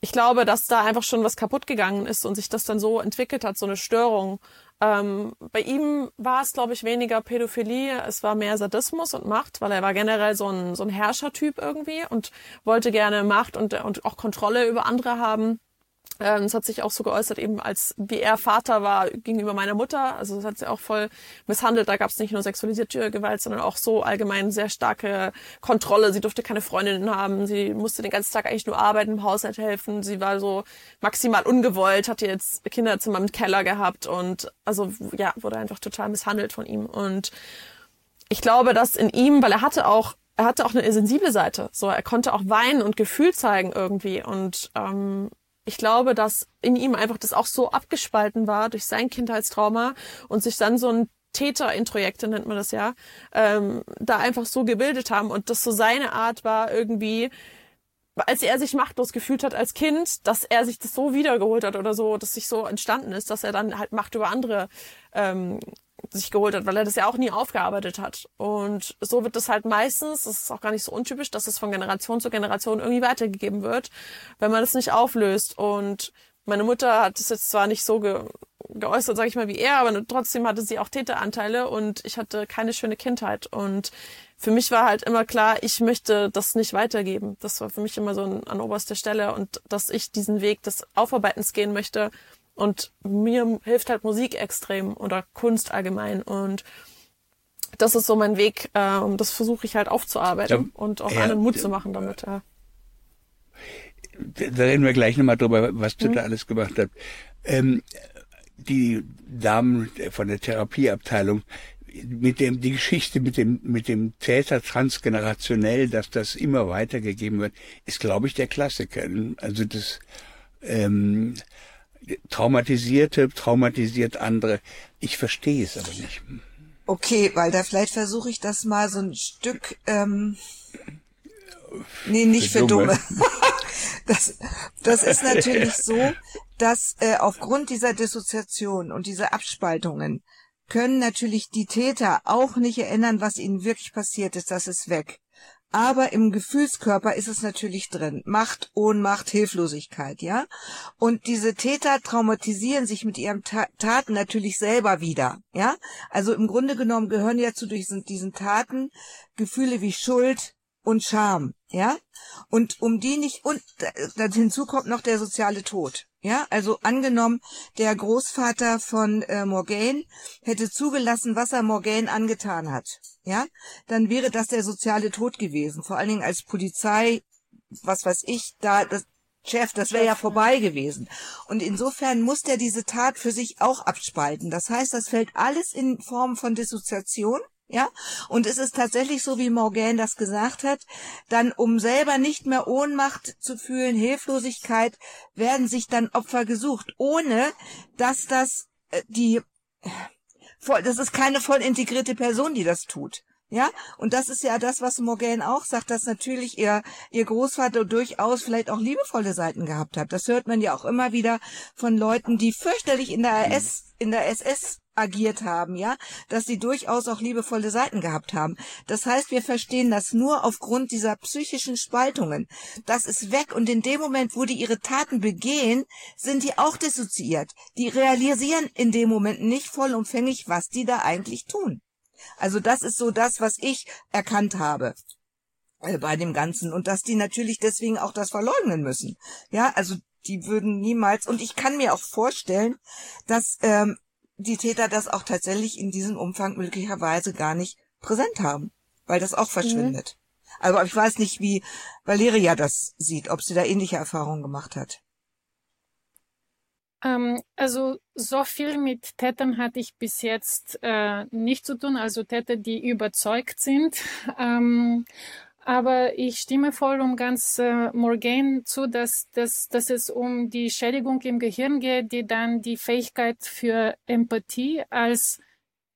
ich glaube, dass da einfach schon was kaputt gegangen ist und sich das dann so entwickelt hat, so eine Störung. Ähm, bei ihm war es, glaube ich, weniger Pädophilie, es war mehr Sadismus und Macht, weil er war generell so ein, so ein Herrschertyp irgendwie und wollte gerne Macht und, und auch Kontrolle über andere haben. Ähm, es hat sich auch so geäußert, eben als wie er Vater war gegenüber meiner Mutter. Also das hat sie auch voll misshandelt. Da gab es nicht nur sexualisierte Gewalt, sondern auch so allgemein sehr starke Kontrolle. Sie durfte keine Freundinnen haben. Sie musste den ganzen Tag eigentlich nur arbeiten, im Haushalt helfen. Sie war so maximal ungewollt, hatte jetzt Kinderzimmer im Keller gehabt und also ja, wurde einfach total misshandelt von ihm. Und ich glaube, dass in ihm, weil er hatte auch er hatte auch eine sensible Seite. So, er konnte auch weinen und Gefühl zeigen irgendwie. Und ähm, ich glaube, dass in ihm einfach das auch so abgespalten war durch sein Kindheitstrauma und sich dann so ein Täterintrojekte nennt man das ja, ähm, da einfach so gebildet haben und das so seine Art war irgendwie, als er sich machtlos gefühlt hat als Kind, dass er sich das so wiedergeholt hat oder so, dass sich so entstanden ist, dass er dann halt Macht über andere ähm, sich geholt hat, weil er das ja auch nie aufgearbeitet hat. Und so wird das halt meistens, das ist auch gar nicht so untypisch, dass es von Generation zu Generation irgendwie weitergegeben wird, wenn man das nicht auflöst. Und meine Mutter hat es jetzt zwar nicht so ge geäußert, sage ich mal, wie er, aber trotzdem hatte sie auch Täteranteile und ich hatte keine schöne Kindheit. Und für mich war halt immer klar, ich möchte das nicht weitergeben. Das war für mich immer so an, an oberster Stelle und dass ich diesen Weg des Aufarbeitens gehen möchte, und mir hilft halt Musik extrem oder Kunst allgemein. Und das ist so mein Weg. Äh, und das versuche ich halt aufzuarbeiten ja, und auch ja, anderen Mut zu machen damit. Ja. Da reden wir gleich nochmal drüber, was du mhm. da alles gemacht hast. Ähm, die Damen von der Therapieabteilung, mit dem, die Geschichte mit dem, mit dem Täter transgenerationell, dass das immer weitergegeben wird, ist, glaube ich, der Klassiker. Also das, ähm, Traumatisierte traumatisiert andere. Ich verstehe es aber nicht. Okay, weil da vielleicht versuche ich das mal so ein Stück. Ähm, nee, nicht für, für Dumme. Dumme. das, das ist natürlich so, dass äh, aufgrund dieser Dissoziation und dieser Abspaltungen können natürlich die Täter auch nicht erinnern, was ihnen wirklich passiert ist. Das ist weg. Aber im Gefühlskörper ist es natürlich drin. Macht, Ohnmacht, Hilflosigkeit, ja? Und diese Täter traumatisieren sich mit ihren Taten natürlich selber wieder, ja? Also im Grunde genommen gehören ja zu diesen Taten Gefühle wie Schuld und Scham, ja? Und um die nicht, und hinzu kommt noch der soziale Tod. Ja, also angenommen, der Großvater von äh, Morgaine hätte zugelassen, was er Morgaine angetan hat. Ja, dann wäre das der soziale Tod gewesen. Vor allen Dingen als Polizei, was weiß ich, da das Chef, das wäre ja vorbei gewesen. Und insofern muss der diese Tat für sich auch abspalten. Das heißt, das fällt alles in Form von Dissoziation. Ja, und es ist tatsächlich so, wie Morgan das gesagt hat, dann um selber nicht mehr Ohnmacht zu fühlen, Hilflosigkeit, werden sich dann Opfer gesucht, ohne dass das äh, die, voll, das ist keine voll integrierte Person, die das tut. Ja, und das ist ja das, was Morgan auch sagt, dass natürlich ihr, ihr Großvater durchaus vielleicht auch liebevolle Seiten gehabt hat. Das hört man ja auch immer wieder von Leuten, die fürchterlich in der SS, in der SS agiert haben, ja, dass sie durchaus auch liebevolle Seiten gehabt haben. Das heißt, wir verstehen das nur aufgrund dieser psychischen Spaltungen. Das ist weg und in dem Moment, wo die ihre Taten begehen, sind die auch dissoziiert. Die realisieren in dem Moment nicht vollumfänglich, was die da eigentlich tun. Also das ist so das, was ich erkannt habe äh, bei dem Ganzen und dass die natürlich deswegen auch das verleugnen müssen. Ja, also die würden niemals und ich kann mir auch vorstellen, dass ähm, die Täter das auch tatsächlich in diesem Umfang möglicherweise gar nicht präsent haben, weil das auch verschwindet. Mhm. Aber ich weiß nicht, wie Valeria das sieht, ob sie da ähnliche Erfahrungen gemacht hat. Ähm, also so viel mit Tätern hatte ich bis jetzt äh, nicht zu tun, also Täter, die überzeugt sind. Ähm, aber ich stimme voll und ganz äh, Morgan zu, dass, dass, dass es um die Schädigung im Gehirn geht, die dann die Fähigkeit für Empathie als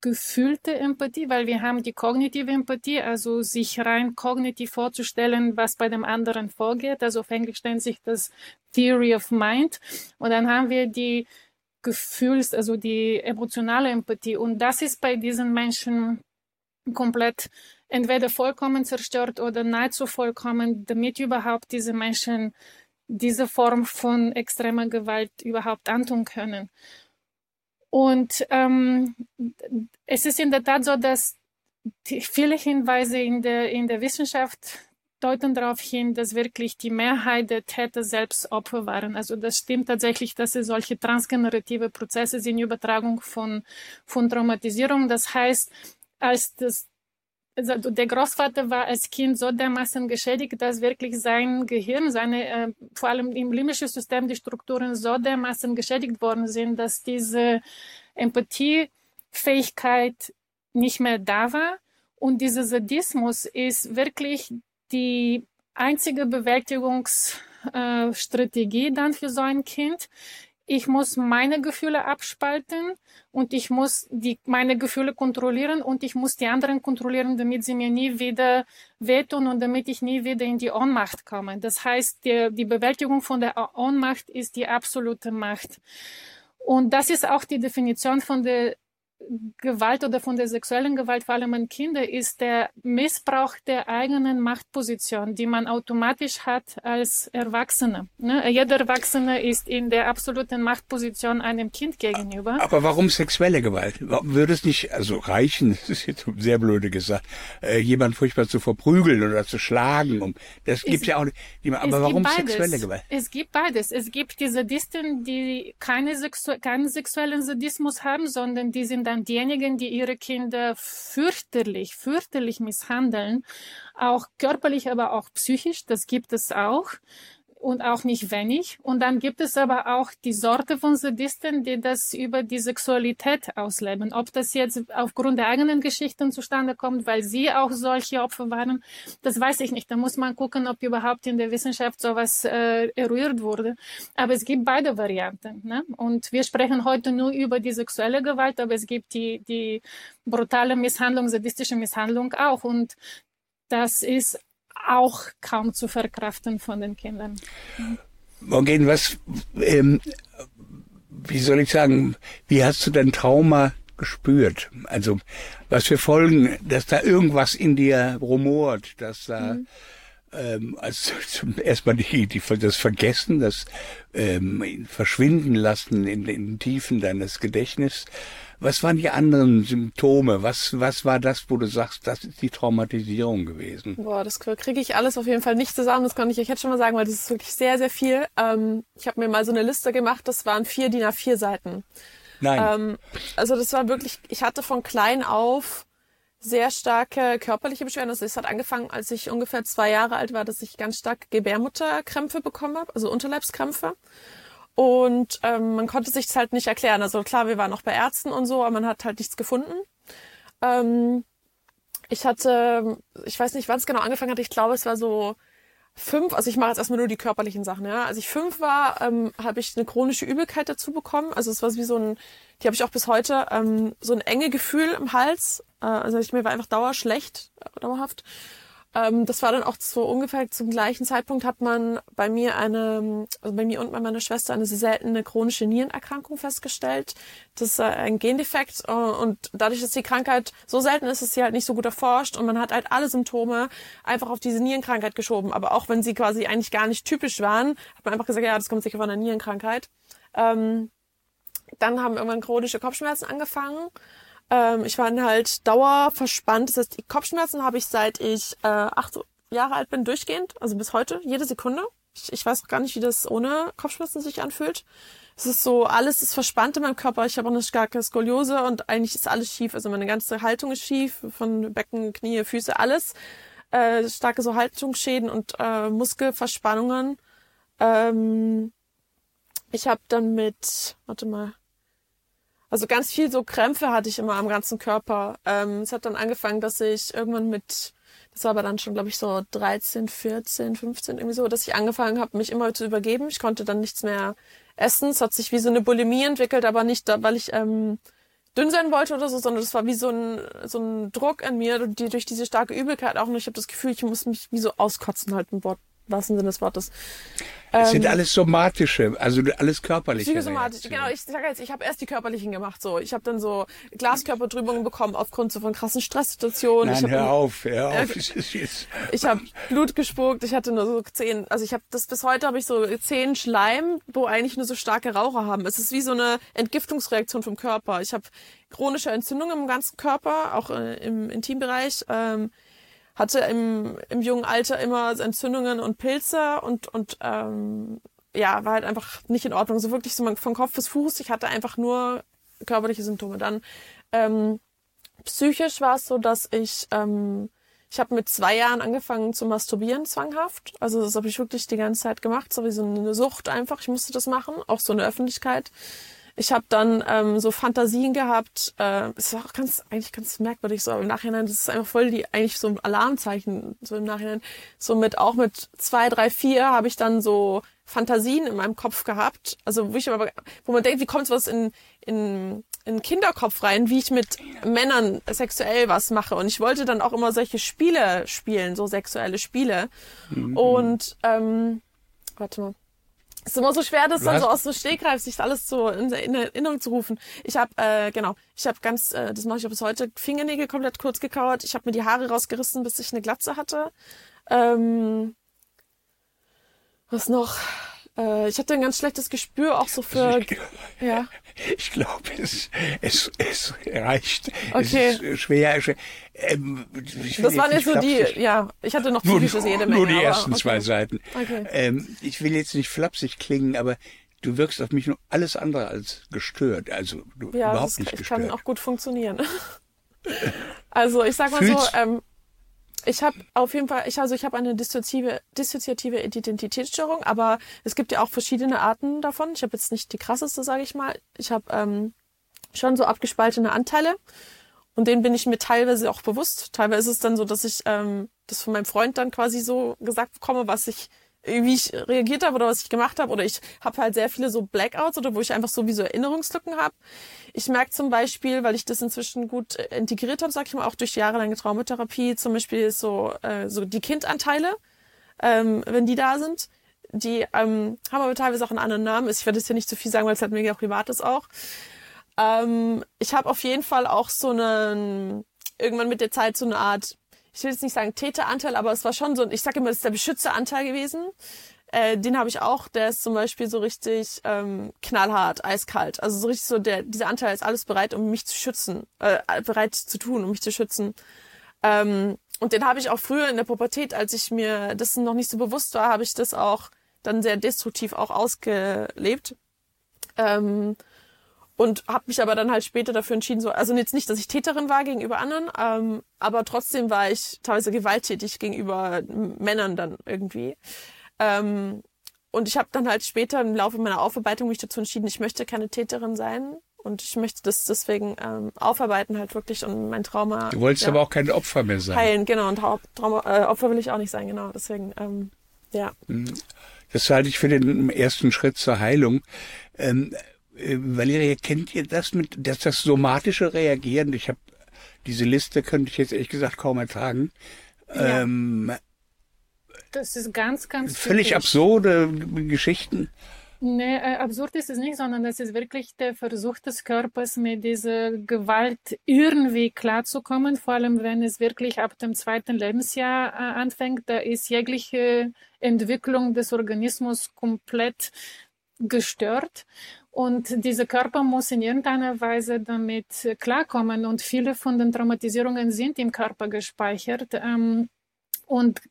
gefühlte Empathie, weil wir haben die kognitive Empathie, also sich rein kognitiv vorzustellen, was bei dem anderen vorgeht. Also auf Englisch nennt sich das Theory of Mind. Und dann haben wir die Gefühls-, also die emotionale Empathie. Und das ist bei diesen Menschen komplett entweder vollkommen zerstört oder nahezu vollkommen, damit überhaupt diese Menschen diese Form von extremer Gewalt überhaupt antun können. Und ähm, es ist in der Tat so, dass viele Hinweise in der, in der Wissenschaft deuten darauf hin, dass wirklich die Mehrheit der Täter selbst Opfer waren. Also das stimmt tatsächlich, dass es solche transgenerative Prozesse sind, Übertragung von, von Traumatisierung. Das heißt, als das also der Großvater war als Kind so dermaßen geschädigt, dass wirklich sein Gehirn, seine, äh, vor allem im limbischen System, die Strukturen so dermaßen geschädigt worden sind, dass diese Empathiefähigkeit nicht mehr da war. Und dieser Sadismus ist wirklich die einzige Bewältigungsstrategie äh, dann für so ein Kind ich muss meine Gefühle abspalten und ich muss die, meine Gefühle kontrollieren und ich muss die anderen kontrollieren, damit sie mir nie wieder wehtun und damit ich nie wieder in die Ohnmacht komme. Das heißt, die, die Bewältigung von der Ohnmacht ist die absolute Macht. Und das ist auch die Definition von der Gewalt oder von der sexuellen Gewalt, vor allem an Kinder, ist der Missbrauch der eigenen Machtposition, die man automatisch hat als Erwachsener. Ne? Jeder Erwachsene ist in der absoluten Machtposition einem Kind gegenüber. Aber warum sexuelle Gewalt? Würde es nicht also reichen, das ist jetzt sehr blöde gesagt, äh, jemand furchtbar zu verprügeln oder zu schlagen? Um, das gibt ja auch nicht. Aber warum sexuelle Gewalt? Es gibt beides. Es gibt die Sadisten, die keine sexu keinen sexuellen Sadismus haben, sondern die sind dann diejenigen, die ihre Kinder fürchterlich, fürchterlich misshandeln, auch körperlich, aber auch psychisch, das gibt es auch und auch nicht wenig. Und dann gibt es aber auch die Sorte von Sadisten, die das über die Sexualität ausleben. Ob das jetzt aufgrund der eigenen Geschichten zustande kommt, weil sie auch solche Opfer waren, das weiß ich nicht. Da muss man gucken, ob überhaupt in der Wissenschaft sowas äh, eruiert wurde. Aber es gibt beide Varianten. Ne? Und wir sprechen heute nur über die sexuelle Gewalt, aber es gibt die, die brutale Misshandlung, sadistische Misshandlung auch. Und das ist auch kaum zu verkraften von den Kindern. Morgen, was, ähm, wie soll ich sagen, wie hast du dein Trauma gespürt? Also, was für Folgen, dass da irgendwas in dir rumort, dass da, mhm. ähm, also erstmal die, die, das Vergessen, das ähm, Verschwinden lassen in, in den Tiefen deines Gedächtnisses, was waren die anderen Symptome? Was, was war das, wo du sagst, das ist die Traumatisierung gewesen? Boah, das kriege ich alles auf jeden Fall nicht zusammen. Das kann ich euch jetzt schon mal sagen, weil das ist wirklich sehr, sehr viel. Ähm, ich habe mir mal so eine Liste gemacht. Das waren vier DIN A4 Seiten. Nein. Ähm, also das war wirklich, ich hatte von klein auf sehr starke körperliche Beschwerden. Also es hat angefangen, als ich ungefähr zwei Jahre alt war, dass ich ganz stark Gebärmutterkrämpfe bekommen habe, also Unterleibskrämpfe. Und ähm, man konnte sich das halt nicht erklären. Also klar, wir waren noch bei Ärzten und so, aber man hat halt nichts gefunden. Ähm, Ich hatte, ich weiß nicht, wann es genau angefangen hat. Ich glaube, es war so fünf, also ich mache jetzt erstmal nur die körperlichen Sachen, ja. Als ich fünf war, ähm, habe ich eine chronische Übelkeit dazu bekommen. Also es war wie so ein, die habe ich auch bis heute, ähm, so ein enge Gefühl im Hals. Äh, also ich mir war einfach dauer schlecht, dauerhaft. Ähm, das war dann auch so ungefähr zum gleichen Zeitpunkt hat man bei mir eine, also bei mir und bei meiner Schwester eine sehr seltene chronische Nierenerkrankung festgestellt. Das ist äh, ein Gendefekt äh, und dadurch, dass die Krankheit so selten ist, ist sie halt nicht so gut erforscht und man hat halt alle Symptome einfach auf diese Nierenkrankheit geschoben. Aber auch wenn sie quasi eigentlich gar nicht typisch waren, hat man einfach gesagt, ja, das kommt sicher von einer Nierenkrankheit. Ähm, dann haben irgendwann chronische Kopfschmerzen angefangen. Ähm, ich war dann halt dauerverspannt. Das heißt, die Kopfschmerzen habe ich seit ich äh, acht Jahre alt bin durchgehend, also bis heute, jede Sekunde. Ich, ich weiß gar nicht, wie das ohne Kopfschmerzen sich anfühlt. Es ist so, alles ist verspannt in meinem Körper. Ich habe auch eine starke Skoliose und eigentlich ist alles schief. Also meine ganze Haltung ist schief, von Becken, Knie, Füße, alles. Äh, starke so Haltungsschäden und äh, Muskelverspannungen. Ähm, ich habe dann mit, warte mal, also ganz viel so Krämpfe hatte ich immer am ganzen Körper. Ähm, es hat dann angefangen, dass ich irgendwann mit, das war aber dann schon, glaube ich, so 13, 14, 15, irgendwie so, dass ich angefangen habe, mich immer zu übergeben. Ich konnte dann nichts mehr essen. Es hat sich wie so eine Bulimie entwickelt, aber nicht, weil ich ähm, dünn sein wollte oder so, sondern das war wie so ein, so ein Druck in mir, die durch diese starke Übelkeit auch. Und ich habe das Gefühl, ich muss mich wie so auskotzen halt ein Wort wahrsten Sinne des Wortes. Es sind ähm, alles somatische, also alles körperliche. Psychosomatisch, genau. Ich sage jetzt, ich habe erst die körperlichen gemacht. So, ich habe dann so Glaskörpertrübungen bekommen aufgrund so von krassen Stresssituationen. Nein, ich hör auf, hör auf. Äh, ich habe Blut gespuckt. Ich hatte nur so zehn, also ich habe das bis heute habe ich so zehn Schleim, wo eigentlich nur so starke Raucher haben. Es ist wie so eine Entgiftungsreaktion vom Körper. Ich habe chronische Entzündungen im ganzen Körper, auch äh, im Intimbereich. Ähm, hatte im, im jungen Alter immer Entzündungen und Pilze und, und ähm, ja, war halt einfach nicht in Ordnung. So wirklich so von Kopf bis Fuß. Ich hatte einfach nur körperliche Symptome. Dann ähm, psychisch war es so, dass ich ähm, ich habe mit zwei Jahren angefangen zu masturbieren zwanghaft. Also das habe ich wirklich die ganze Zeit gemacht, so wie so eine Sucht einfach. Ich musste das machen, auch so in der Öffentlichkeit. Ich habe dann ähm, so Fantasien gehabt. Äh, es war auch ganz, eigentlich ganz merkwürdig so. im Nachhinein, das ist einfach voll die, eigentlich so ein Alarmzeichen so im Nachhinein. So mit, auch mit zwei, drei, vier habe ich dann so Fantasien in meinem Kopf gehabt. Also wo ich aber, wo man denkt, wie kommt was in, in, in Kinderkopf rein, wie ich mit Männern sexuell was mache. Und ich wollte dann auch immer solche Spiele spielen, so sexuelle Spiele. Mhm. Und ähm, warte mal. Es ist immer so schwer, das dann so aus dem Stegreif sich alles so in, in Erinnerung zu rufen. Ich habe, äh, genau, ich habe ganz, äh, das mache ich auch bis heute, Fingernägel komplett kurz gekauert. Ich habe mir die Haare rausgerissen, bis ich eine Glatze hatte. Ähm, was noch? Äh, ich hatte ein ganz schlechtes Gespür auch so für. Ich, ja. Ich glaube, es, es, es reicht. Okay. Es ist schwer. schwer. Ähm, das waren jetzt so die, ja, ich hatte noch psychisches jede Menge. Nur die ersten okay. zwei Seiten. Okay. Ähm, ich will jetzt nicht flapsig klingen, aber du wirkst auf mich nur alles andere als gestört. Also du, ja, überhaupt nicht gestört. Ja, kann auch gut funktionieren. also ich sag mal Fühlst, so, ähm, ich habe auf jeden Fall, ich also ich habe eine dissoziative, dissoziative Identitätsstörung, aber es gibt ja auch verschiedene Arten davon. Ich habe jetzt nicht die krasseste, sage ich mal. Ich habe ähm, schon so abgespaltene Anteile und denen bin ich mir teilweise auch bewusst. Teilweise ist es dann so, dass ich ähm, das von meinem Freund dann quasi so gesagt bekomme, was ich wie ich reagiert habe oder was ich gemacht habe. Oder ich habe halt sehr viele so Blackouts oder wo ich einfach so wie so Erinnerungslücken habe. Ich merke zum Beispiel, weil ich das inzwischen gut äh, integriert habe, sag ich mal, auch durch jahrelange Traumatherapie, zum Beispiel so, äh, so die Kindanteile, ähm, wenn die da sind. Die ähm, haben aber teilweise auch einen anderen Namen. Ich werde jetzt hier nicht zu viel sagen, weil es halt mega privat ist auch. Ähm, ich habe auf jeden Fall auch so einen, irgendwann mit der Zeit so eine Art ich will jetzt nicht sagen Täteranteil, aber es war schon so, ich sage immer, es ist der Beschützeranteil gewesen. Äh, den habe ich auch, der ist zum Beispiel so richtig ähm, knallhart, eiskalt. Also so richtig so, der, dieser Anteil ist alles bereit, um mich zu schützen, äh, bereit zu tun, um mich zu schützen. Ähm, und den habe ich auch früher in der Pubertät, als ich mir dessen noch nicht so bewusst war, habe ich das auch dann sehr destruktiv auch ausgelebt. Ähm, und habe mich aber dann halt später dafür entschieden, so also jetzt nicht, dass ich Täterin war gegenüber anderen, ähm, aber trotzdem war ich teilweise gewalttätig gegenüber Männern dann irgendwie. Ähm, und ich habe dann halt später im Laufe meiner Aufarbeitung mich dazu entschieden, ich möchte keine Täterin sein. Und ich möchte das deswegen ähm, aufarbeiten halt wirklich und mein Trauma. Du wolltest ja, aber auch kein Opfer mehr sein. Heilen, genau. Und Trauma, äh, Opfer will ich auch nicht sein, genau. Deswegen, ähm, ja. Mhm. Das halte ich für den ersten Schritt zur Heilung. Ähm, äh, Valeria, kennt ihr das mit, dass das somatische Reagieren? Ich habe diese Liste könnte ich jetzt ehrlich gesagt kaum ertragen. Ja. Ähm, das ist ganz, ganz völlig typisch. absurde Geschichten. Nee, äh, absurd ist es nicht, sondern das ist wirklich der Versuch des Körpers, mit dieser Gewalt irgendwie klarzukommen, vor allem wenn es wirklich ab dem zweiten Lebensjahr äh, anfängt. Da ist jegliche Entwicklung des Organismus komplett gestört. Und dieser Körper muss in irgendeiner Weise damit klarkommen. Und viele von den Traumatisierungen sind im Körper gespeichert. Ähm, und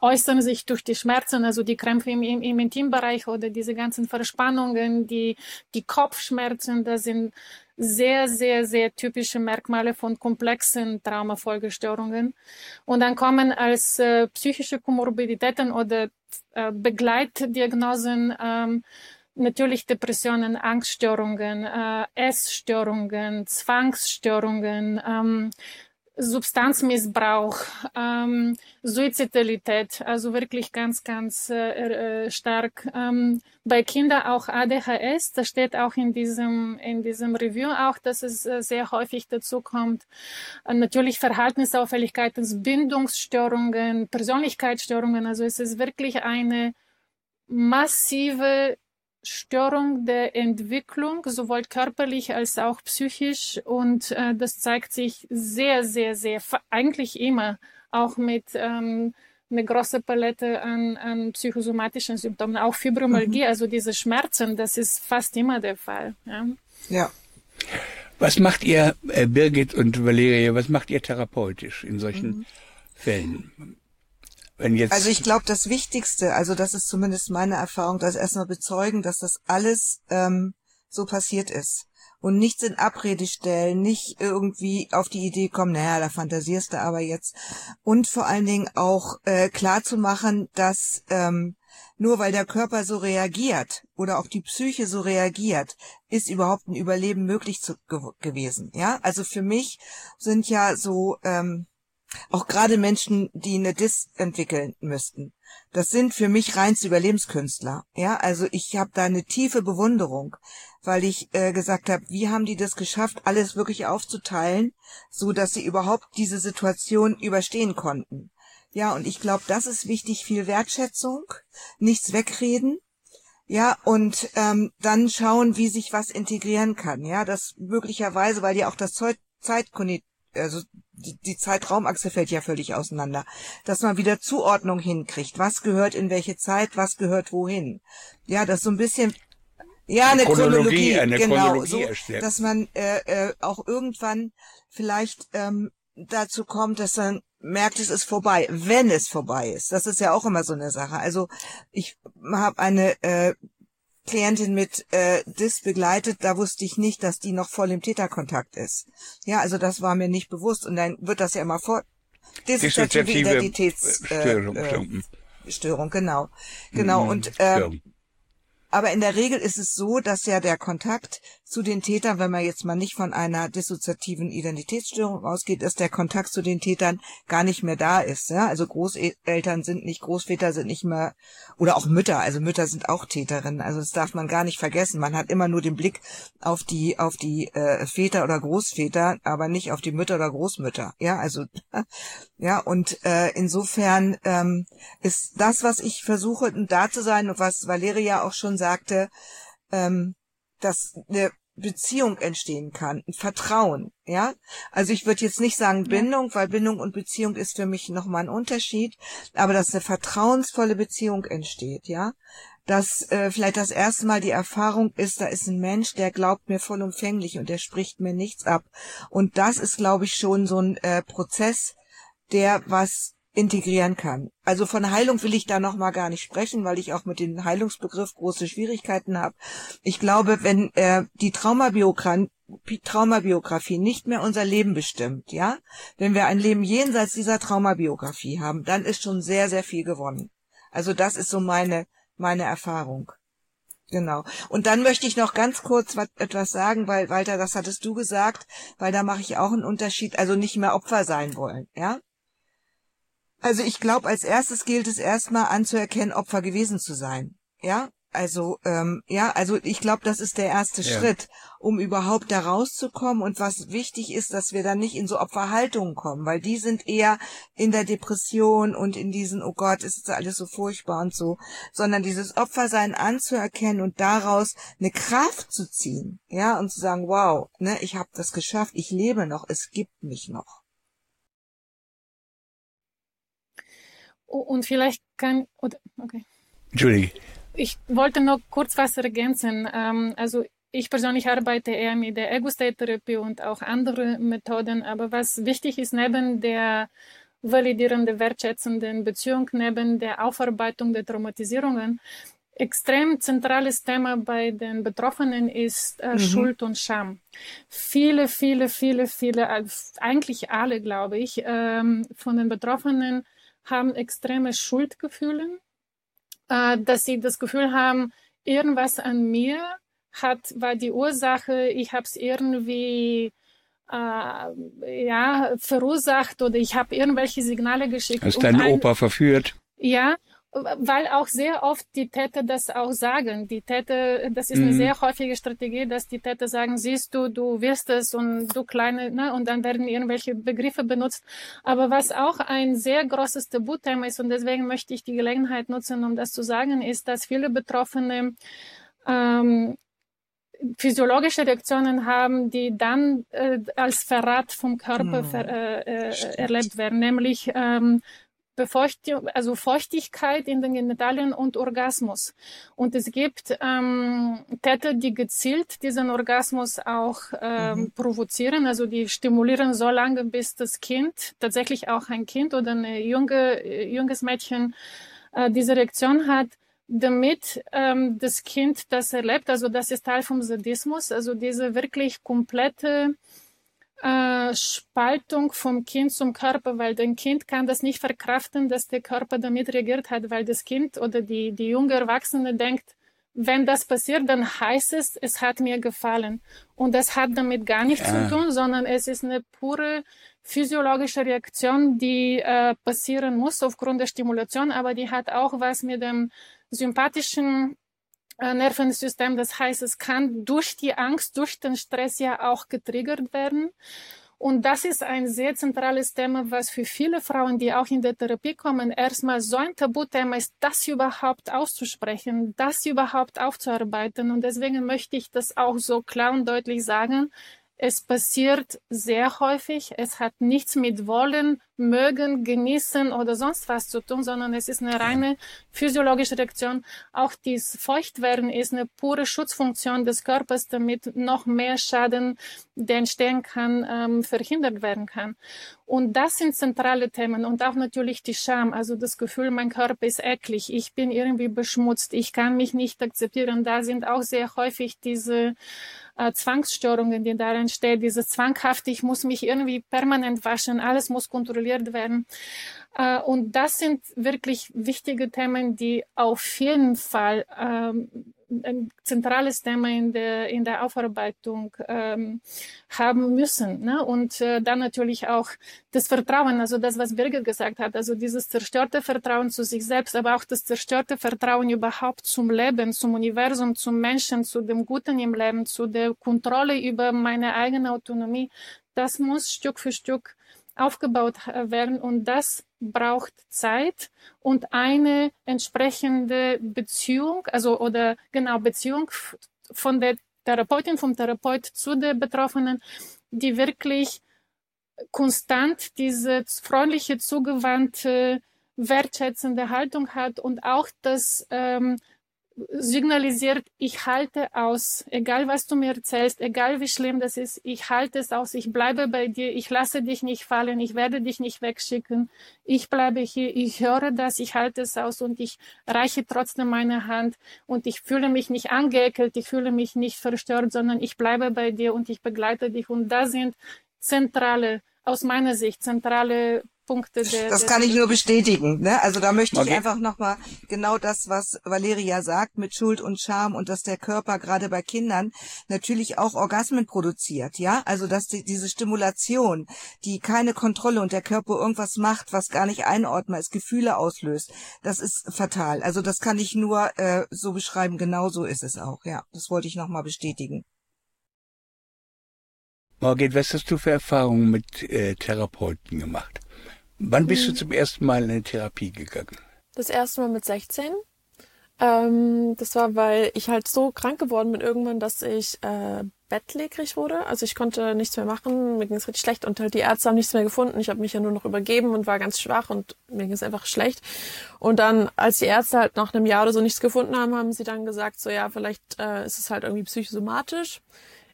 äußern sich durch die Schmerzen, also die Krämpfe im, im, im Intimbereich oder diese ganzen Verspannungen, die, die Kopfschmerzen, das sind sehr, sehr, sehr typische Merkmale von komplexen Traumafolgestörungen. Und dann kommen als äh, psychische Komorbiditäten oder äh, Begleitdiagnosen ähm, natürlich Depressionen, Angststörungen, äh, Essstörungen, Zwangsstörungen, ähm, Substanzmissbrauch, ähm, Suizidalität, also wirklich ganz, ganz äh, äh, stark. Ähm, bei Kindern auch ADHS, das steht auch in diesem, in diesem Review auch, dass es äh, sehr häufig dazu kommt. Äh, natürlich Verhaltensauffälligkeiten, Bindungsstörungen, Persönlichkeitsstörungen, also es ist wirklich eine massive Störung der Entwicklung, sowohl körperlich als auch psychisch. Und äh, das zeigt sich sehr, sehr, sehr, eigentlich immer auch mit ähm, eine große Palette an, an psychosomatischen Symptomen, auch Fibromyalgie, mhm. also diese Schmerzen, das ist fast immer der Fall. Ja. ja. Was macht ihr, äh, Birgit und Valeria, was macht ihr therapeutisch in solchen mhm. Fällen? Wenn jetzt also ich glaube, das Wichtigste, also das ist zumindest meine Erfahrung, das erstmal bezeugen, dass das alles ähm, so passiert ist. Und nichts in Abrede stellen, nicht irgendwie auf die Idee kommen, naja, da fantasierst du aber jetzt. Und vor allen Dingen auch äh, klar zu machen, dass ähm, nur weil der Körper so reagiert oder auch die Psyche so reagiert, ist überhaupt ein Überleben möglich zu, ge gewesen. Ja, also für mich sind ja so ähm, auch gerade Menschen, die eine Dis entwickeln müssten. Das sind für mich reinste Überlebenskünstler. Ja, also ich habe da eine tiefe Bewunderung, weil ich äh, gesagt habe, wie haben die das geschafft, alles wirklich aufzuteilen, so dass sie überhaupt diese Situation überstehen konnten. Ja, und ich glaube, das ist wichtig, viel Wertschätzung, nichts wegreden, ja, und ähm, dann schauen, wie sich was integrieren kann. Ja, das möglicherweise, weil ja auch das Zeitkonit also die, die Zeitraumachse fällt ja völlig auseinander, dass man wieder Zuordnung hinkriegt. Was gehört in welche Zeit, was gehört wohin? Ja, das so ein bisschen ja, eine, eine Chronologie, Chronologie eine genau, Chronologie so, dass man äh, äh, auch irgendwann vielleicht ähm, dazu kommt, dass man merkt, es ist vorbei, wenn es vorbei ist. Das ist ja auch immer so eine Sache. Also ich habe eine äh, Klientin mit äh, DIS begleitet, da wusste ich nicht, dass die noch voll im Täterkontakt ist. Ja, also das war mir nicht bewusst und dann wird das ja immer vor. Dissoziative Identitätsstörung, äh, äh, Störung, genau, genau mhm, und äh, aber in der Regel ist es so, dass ja der Kontakt zu den Tätern, wenn man jetzt mal nicht von einer dissoziativen Identitätsstörung ausgeht, dass der Kontakt zu den Tätern gar nicht mehr da ist. Ja? Also Großeltern sind nicht, Großväter sind nicht mehr, oder auch Mütter, also Mütter sind auch Täterinnen. Also das darf man gar nicht vergessen. Man hat immer nur den Blick auf die, auf die äh, Väter oder Großväter, aber nicht auf die Mütter oder Großmütter. Ja, also ja, und äh, insofern ähm, ist das, was ich versuche, da zu sein und was Valeria auch schon sagte, ähm, dass eine Beziehung entstehen kann, ein Vertrauen, ja. Also ich würde jetzt nicht sagen Bindung, ja. weil Bindung und Beziehung ist für mich nochmal ein Unterschied, aber dass eine vertrauensvolle Beziehung entsteht, ja. Dass äh, vielleicht das erste Mal die Erfahrung ist, da ist ein Mensch, der glaubt mir vollumfänglich und der spricht mir nichts ab. Und das ist, glaube ich, schon so ein äh, Prozess, der was integrieren kann. Also von Heilung will ich da noch mal gar nicht sprechen, weil ich auch mit dem Heilungsbegriff große Schwierigkeiten habe. Ich glaube, wenn äh, die Traumabiografie Traumabiografie nicht mehr unser Leben bestimmt, ja, wenn wir ein Leben jenseits dieser Traumabiografie haben, dann ist schon sehr sehr viel gewonnen. Also das ist so meine meine Erfahrung. Genau. Und dann möchte ich noch ganz kurz was, etwas sagen, weil Walter, das hattest du gesagt, weil da mache ich auch einen Unterschied, also nicht mehr Opfer sein wollen, ja? Also ich glaube, als erstes gilt es erstmal anzuerkennen, Opfer gewesen zu sein, ja? Also ähm, ja, also ich glaube, das ist der erste ja. Schritt, um überhaupt da rauszukommen. Und was wichtig ist, dass wir dann nicht in so Opferhaltungen kommen, weil die sind eher in der Depression und in diesen, oh Gott, ist alles so furchtbar und so, sondern dieses Opfersein anzuerkennen und daraus eine Kraft zu ziehen, ja, und zu sagen, wow, ne, ich habe das geschafft, ich lebe noch, es gibt mich noch. Und vielleicht kann, oder, okay. Entschuldige. Ich wollte noch kurz was ergänzen. Ähm, also ich persönlich arbeite eher mit der Ego-State-Therapie und auch andere Methoden. Aber was wichtig ist, neben der validierenden, wertschätzenden Beziehung, neben der Aufarbeitung der Traumatisierungen, extrem zentrales Thema bei den Betroffenen ist äh, mhm. Schuld und Scham. Viele, viele, viele, viele, eigentlich alle, glaube ich, ähm, von den Betroffenen haben extreme Schuldgefühle äh, dass sie das Gefühl haben, irgendwas an mir hat, war die Ursache, ich habe es irgendwie äh, ja, verursacht oder ich habe irgendwelche Signale geschickt. Hast deinen Opa verführt? Ja, weil auch sehr oft die Täter das auch sagen. Die Täter, das ist eine mhm. sehr häufige Strategie, dass die Täter sagen, siehst du, du wirst es und du kleine, ne, und dann werden irgendwelche Begriffe benutzt. Aber was auch ein sehr großes Tabuthema ist, und deswegen möchte ich die Gelegenheit nutzen, um das zu sagen, ist, dass viele Betroffene ähm, physiologische Reaktionen haben, die dann äh, als Verrat vom Körper mhm. ver, äh, äh, erlebt werden, nämlich ähm, Befeuchtung, also Feuchtigkeit in den Genitalien und Orgasmus. Und es gibt ähm, Täter, die gezielt diesen Orgasmus auch ähm, mhm. provozieren, also die stimulieren so lange, bis das Kind, tatsächlich auch ein Kind oder ein junge, junges Mädchen äh, diese Reaktion hat, damit ähm, das Kind das erlebt. Also das ist Teil vom Sadismus, also diese wirklich komplette äh, Spaltung vom Kind zum Körper, weil dein Kind kann das nicht verkraften, dass der Körper damit reagiert hat, weil das Kind oder die, die junge Erwachsene denkt, wenn das passiert, dann heißt es, es hat mir gefallen. Und das hat damit gar nichts ja. zu tun, sondern es ist eine pure physiologische Reaktion, die äh, passieren muss aufgrund der Stimulation, aber die hat auch was mit dem sympathischen Nervensystem. Das heißt, es kann durch die Angst, durch den Stress ja auch getriggert werden. Und das ist ein sehr zentrales Thema, was für viele Frauen, die auch in der Therapie kommen, erstmal so ein Tabuthema ist, das überhaupt auszusprechen, das überhaupt aufzuarbeiten. Und deswegen möchte ich das auch so klar und deutlich sagen. Es passiert sehr häufig. Es hat nichts mit Wollen, Mögen, Genießen oder sonst was zu tun, sondern es ist eine reine physiologische Reaktion. Auch dieses Feuchtwerden ist eine pure Schutzfunktion des Körpers, damit noch mehr Schaden, der entstehen kann, ähm, verhindert werden kann. Und das sind zentrale Themen und auch natürlich die Scham, also das Gefühl, mein Körper ist eklig, ich bin irgendwie beschmutzt, ich kann mich nicht akzeptieren. Da sind auch sehr häufig diese äh, Zwangsstörungen, die darin stehen, dieses zwanghaft, ich muss mich irgendwie permanent waschen, alles muss kontrolliert werden. Äh, und das sind wirklich wichtige Themen, die auf jeden Fall ähm, ein zentrales Thema in der, in der Aufarbeitung ähm, haben müssen. Ne? Und äh, dann natürlich auch das Vertrauen, also das, was Birgit gesagt hat, also dieses zerstörte Vertrauen zu sich selbst, aber auch das zerstörte Vertrauen überhaupt zum Leben, zum Universum, zum Menschen, zu dem Guten im Leben, zu der Kontrolle über meine eigene Autonomie. Das muss Stück für Stück aufgebaut werden. Und das braucht Zeit und eine entsprechende Beziehung, also oder genau Beziehung von der Therapeutin, vom Therapeut zu der Betroffenen, die wirklich konstant diese freundliche, zugewandte, wertschätzende Haltung hat und auch das ähm, signalisiert, ich halte aus, egal was du mir erzählst, egal wie schlimm das ist, ich halte es aus, ich bleibe bei dir, ich lasse dich nicht fallen, ich werde dich nicht wegschicken, ich bleibe hier, ich höre das, ich halte es aus und ich reiche trotzdem meine Hand und ich fühle mich nicht angeekelt, ich fühle mich nicht verstört, sondern ich bleibe bei dir und ich begleite dich und da sind zentrale, aus meiner Sicht, zentrale Punkte der. Das der kann ich nur bestätigen. Ne? Also da möchte okay. ich einfach nochmal genau das, was Valeria sagt mit Schuld und Scham und dass der Körper gerade bei Kindern natürlich auch Orgasmen produziert. Ja, also dass die, diese Stimulation, die keine Kontrolle und der Körper irgendwas macht, was gar nicht einordnet ist, Gefühle auslöst, das ist fatal. Also das kann ich nur äh, so beschreiben. Genau so ist es auch. Ja, das wollte ich nochmal bestätigen. Margit, was hast du für Erfahrungen mit äh, Therapeuten gemacht? Wann bist du hm. zum ersten Mal in eine Therapie gegangen? Das erste Mal mit 16. Ähm, das war, weil ich halt so krank geworden bin irgendwann, dass ich äh, bettlägerig wurde. Also ich konnte nichts mehr machen, mir ging es richtig schlecht und halt die Ärzte haben nichts mehr gefunden. Ich habe mich ja nur noch übergeben und war ganz schwach und mir ging es einfach schlecht. Und dann, als die Ärzte halt nach einem Jahr oder so nichts gefunden haben, haben sie dann gesagt, so ja, vielleicht äh, ist es halt irgendwie psychosomatisch.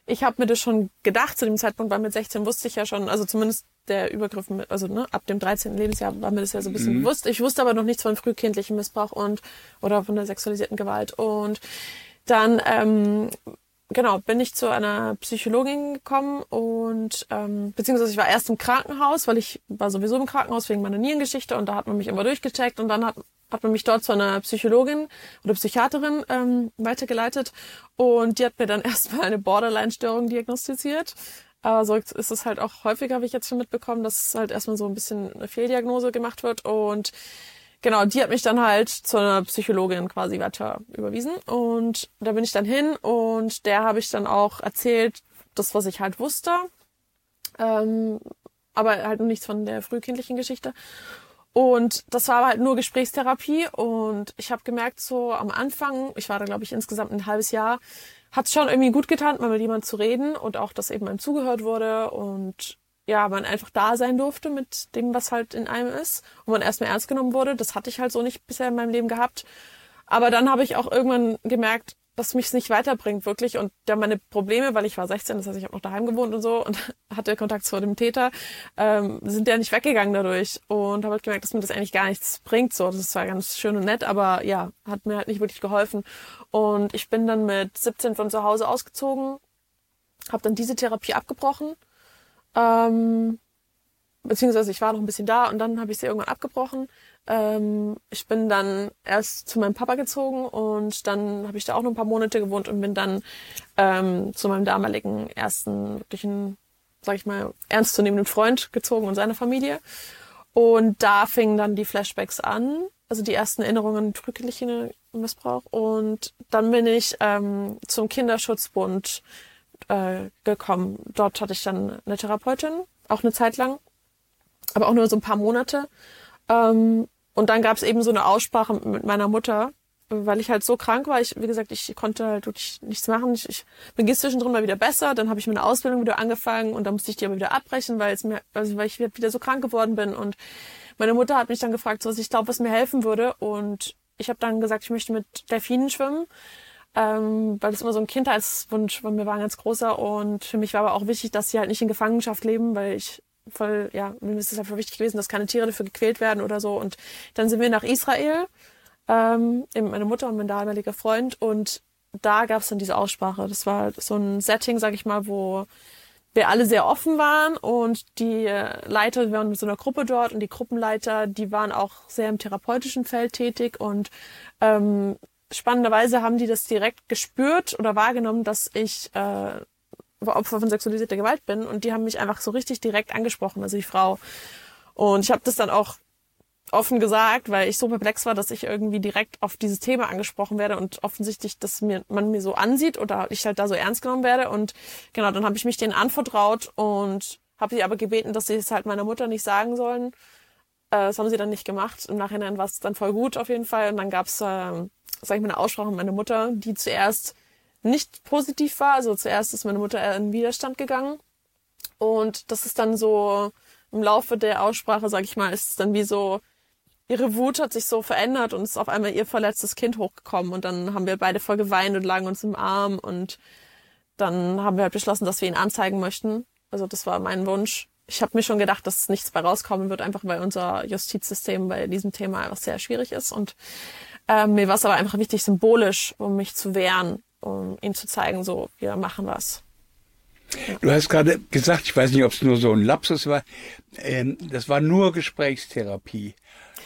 Ich habe mir das schon gedacht zu dem Zeitpunkt, weil mit 16 wusste ich ja schon, also zumindest der Übergriff, also ne, ab dem 13. Lebensjahr war mir das ja so ein bisschen mhm. bewusst. Ich wusste aber noch nichts von frühkindlichem Missbrauch und oder von der sexualisierten Gewalt. Und dann ähm, genau bin ich zu einer Psychologin gekommen und ähm, beziehungsweise ich war erst im Krankenhaus, weil ich war sowieso im Krankenhaus wegen meiner Nierengeschichte und da hat man mich immer durchgecheckt und dann hat hat man mich dort zu einer Psychologin oder Psychiaterin ähm, weitergeleitet und die hat mir dann erstmal eine Borderline-Störung diagnostiziert. Aber so ist es halt auch häufiger, habe ich jetzt schon mitbekommen, dass halt erstmal so ein bisschen eine Fehldiagnose gemacht wird. Und genau, die hat mich dann halt zu einer Psychologin quasi weiter überwiesen. Und da bin ich dann hin und der habe ich dann auch erzählt, das, was ich halt wusste. Ähm, aber halt noch nichts von der frühkindlichen Geschichte. Und das war halt nur Gesprächstherapie und ich habe gemerkt, so am Anfang, ich war da glaube ich insgesamt ein halbes Jahr, hat es schon irgendwie gut getan, mal mit jemandem zu reden und auch, dass eben einem zugehört wurde und ja, man einfach da sein durfte mit dem, was halt in einem ist und man erstmal ernst genommen wurde. Das hatte ich halt so nicht bisher in meinem Leben gehabt. Aber dann habe ich auch irgendwann gemerkt, dass mich nicht weiterbringt wirklich und da meine Probleme, weil ich war 16, das heißt ich habe noch daheim gewohnt und so und hatte Kontakt zu dem Täter, ähm, sind ja nicht weggegangen dadurch und habe halt gemerkt, dass mir das eigentlich gar nichts bringt. So, das ist zwar ganz schön und nett, aber ja, hat mir halt nicht wirklich geholfen. Und ich bin dann mit 17 von zu Hause ausgezogen, habe dann diese Therapie abgebrochen. Ähm, beziehungsweise ich war noch ein bisschen da und dann habe ich sie irgendwann abgebrochen ähm, ich bin dann erst zu meinem Papa gezogen und dann habe ich da auch noch ein paar Monate gewohnt und bin dann ähm, zu meinem damaligen ersten wirklichen, sag ich mal, ernstzunehmenden Freund gezogen und seiner Familie. Und da fingen dann die Flashbacks an, also die ersten Erinnerungen drücklichen Missbrauch. Und dann bin ich ähm, zum Kinderschutzbund äh, gekommen. Dort hatte ich dann eine Therapeutin, auch eine Zeit lang, aber auch nur so ein paar Monate. Ähm, und dann gab es eben so eine Aussprache mit meiner Mutter, weil ich halt so krank war. Ich, wie gesagt, ich konnte halt wirklich nichts machen. Ich, ich mir ging zwischendrin mal wieder besser. Dann habe ich meine Ausbildung wieder angefangen und dann musste ich die aber wieder abbrechen, weil es mir, also weil ich wieder so krank geworden bin. Und meine Mutter hat mich dann gefragt, was ich glaube, was mir helfen würde. Und ich habe dann gesagt, ich möchte mit Delfinen schwimmen. Ähm, weil das immer so ein Kindheitswunsch von mir war, ein ganz großer. Und für mich war aber auch wichtig, dass sie halt nicht in Gefangenschaft leben, weil ich voll, ja, mir ist es einfach wichtig gewesen, dass keine Tiere dafür gequält werden oder so. Und dann sind wir nach Israel, ähm, eben meine Mutter und mein damaliger Freund. Und da gab es dann diese Aussprache. Das war so ein Setting, sag ich mal, wo wir alle sehr offen waren und die Leiter, wir waren mit so einer Gruppe dort und die Gruppenleiter, die waren auch sehr im therapeutischen Feld tätig und ähm, spannenderweise haben die das direkt gespürt oder wahrgenommen, dass ich äh, Opfer von sexualisierter Gewalt bin und die haben mich einfach so richtig direkt angesprochen, also die Frau. Und ich habe das dann auch offen gesagt, weil ich so perplex war, dass ich irgendwie direkt auf dieses Thema angesprochen werde und offensichtlich, dass mir man mir so ansieht oder ich halt da so ernst genommen werde. Und genau, dann habe ich mich denen anvertraut und habe sie aber gebeten, dass sie es halt meiner Mutter nicht sagen sollen. Äh, das haben sie dann nicht gemacht. Im Nachhinein war es dann voll gut auf jeden Fall. Und dann gab's, äh, sag ich mal, eine Aussprache mit meiner Mutter, die zuerst nicht positiv war. Also zuerst ist meine Mutter in Widerstand gegangen. Und das ist dann so im Laufe der Aussprache, sag ich mal, ist es dann wie so, ihre Wut hat sich so verändert und ist auf einmal ihr verletztes Kind hochgekommen. Und dann haben wir beide voll geweint und lagen uns im Arm. Und dann haben wir halt beschlossen, dass wir ihn anzeigen möchten. Also das war mein Wunsch. Ich habe mir schon gedacht, dass nichts bei rauskommen wird, einfach weil unser Justizsystem bei diesem Thema einfach sehr schwierig ist. Und äh, mir war es aber einfach wichtig, symbolisch, um mich zu wehren um ihm zu zeigen, so, wir machen was. Du hast gerade gesagt, ich weiß nicht, ob es nur so ein Lapsus war, ähm, das war nur Gesprächstherapie.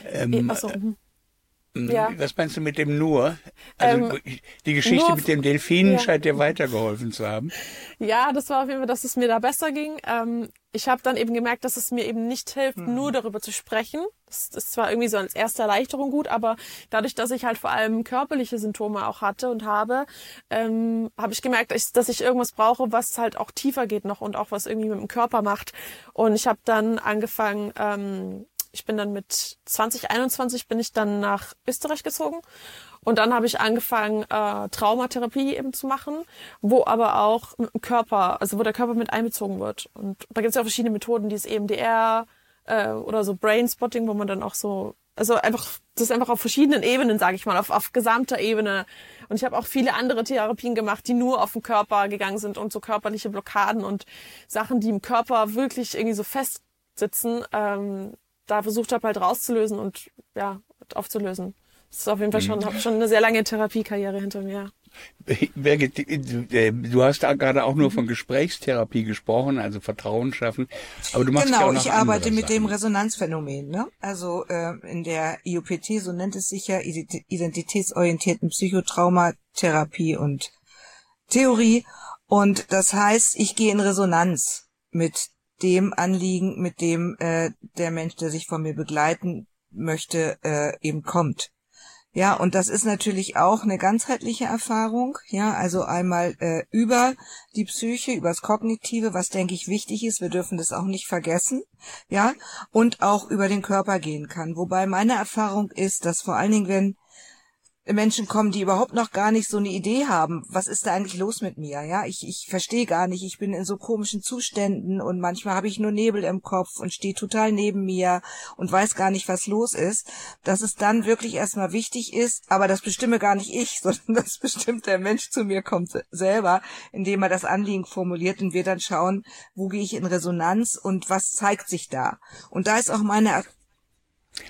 Ähm, Ach so, mhm. ähm, ja. Was meinst du mit dem nur? Also Ähm, die Geschichte mit dem Delfin ja. scheint dir weitergeholfen zu haben. Ja, das war auf jeden Fall, dass es mir da besser ging. Ähm, ich habe dann eben gemerkt, dass es mir eben nicht hilft, nur darüber zu sprechen. Das ist zwar irgendwie so als erste Erleichterung gut, aber dadurch, dass ich halt vor allem körperliche Symptome auch hatte und habe, ähm, habe ich gemerkt, dass ich, dass ich irgendwas brauche, was halt auch tiefer geht noch und auch was irgendwie mit dem Körper macht. Und ich habe dann angefangen, ähm, ich bin dann mit 2021 bin ich dann nach Österreich gezogen und dann habe ich angefangen, äh, Traumatherapie eben zu machen, wo aber auch mit dem Körper, also wo der Körper mit einbezogen wird. Und da gibt es ja auch verschiedene Methoden, die ist EMDR äh, oder so Brainspotting, wo man dann auch so, also einfach, das ist einfach auf verschiedenen Ebenen, sage ich mal, auf, auf gesamter Ebene. Und ich habe auch viele andere Therapien gemacht, die nur auf den Körper gegangen sind und so körperliche Blockaden und Sachen, die im Körper wirklich irgendwie so festsitzen, ähm, da versucht habe halt rauszulösen und ja, aufzulösen. Das ist auf jeden Fall schon, habe schon eine sehr lange Therapiekarriere hinter mir. Birgit, du äh, du hast da gerade auch Mhm. nur von Gesprächstherapie gesprochen, also Vertrauen schaffen. Aber du machst ja Genau, auch noch ich arbeite mit dem Sachen. Resonanzphänomen. Ne? Also äh, in der IUPT, so nennt es sich ja, ident- identitätsorientierten Psychotraumatherapie und Theorie. Und das heißt, ich gehe in Resonanz mit dem Anliegen, mit dem äh, der Mensch, der sich von mir begleiten möchte, äh, eben kommt. Ja, und das ist natürlich auch eine ganzheitliche Erfahrung. Ja, also einmal äh, über die Psyche, übers Kognitive, was denke ich wichtig ist. Wir dürfen das auch nicht vergessen. Ja, und auch über den Körper gehen kann. Wobei meine Erfahrung ist, dass vor allen Dingen, wenn Menschen kommen, die überhaupt noch gar nicht so eine Idee haben, was ist da eigentlich los mit mir? Ja, ich, ich verstehe gar nicht, ich bin in so komischen Zuständen und manchmal habe ich nur Nebel im Kopf und stehe total neben mir und weiß gar nicht, was los ist, dass es dann wirklich erstmal wichtig ist, aber das bestimme gar nicht ich, sondern das bestimmt der Mensch zu mir kommt selber, indem er das Anliegen formuliert und wir dann schauen, wo gehe ich in Resonanz und was zeigt sich da. Und da ist auch meine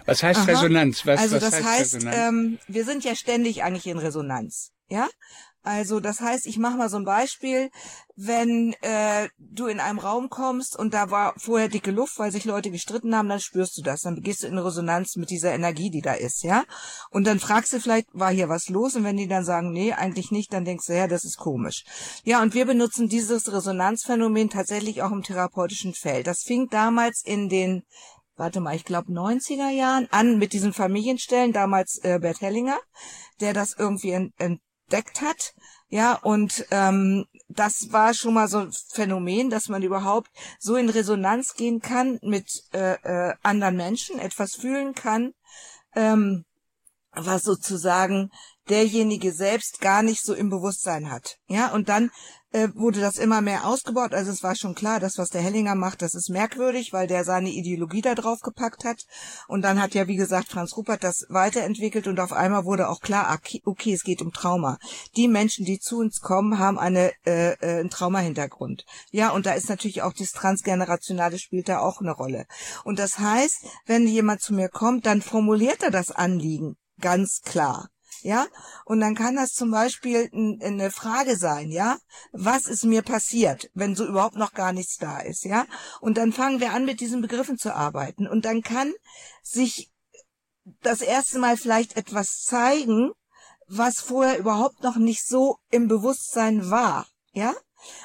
Was heißt Aha. Resonanz? Was, also was das heißt, heißt, ähm, wir sind ja ständig eigentlich in Resonanz, ja? Also das heißt, ich mache mal so ein Beispiel, wenn äh, du in einem Raum kommst und da war vorher dicke Luft, weil sich Leute gestritten haben, dann spürst du das, dann gehst du in Resonanz mit dieser Energie, die da ist, ja? Und dann fragst du vielleicht, war hier was los? Und wenn die dann sagen, nee, eigentlich nicht, dann denkst du, ja, das ist komisch. Ja, und wir benutzen dieses Resonanzphänomen tatsächlich auch im therapeutischen Feld. Das fing damals in den warte mal, ich glaube 90er Jahren an mit diesen Familienstellen, damals äh, Bert Hellinger, der das irgendwie ent entdeckt hat. Ja, und ähm, das war schon mal so ein Phänomen, dass man überhaupt so in Resonanz gehen kann mit äh, äh, anderen Menschen, etwas fühlen kann, ähm, was sozusagen derjenige selbst gar nicht so im Bewusstsein hat. Ja, und dann äh, wurde das immer mehr ausgebaut. Also es war schon klar, das, was der Hellinger macht, das ist merkwürdig, weil der seine Ideologie da drauf gepackt hat. Und dann hat ja, wie gesagt, Franz Rupert das weiterentwickelt und auf einmal wurde auch klar, okay, okay es geht um Trauma. Die Menschen, die zu uns kommen, haben eine, äh, äh, einen Trauma-Hintergrund. Ja, und da ist natürlich auch das Transgenerationale spielt da auch eine Rolle. Und das heißt, wenn jemand zu mir kommt, dann formuliert er das Anliegen ganz klar. Ja, und dann kann das zum Beispiel eine Frage sein, ja, was ist mir passiert, wenn so überhaupt noch gar nichts da ist, ja, und dann fangen wir an, mit diesen Begriffen zu arbeiten. Und dann kann sich das erste Mal vielleicht etwas zeigen, was vorher überhaupt noch nicht so im Bewusstsein war, ja,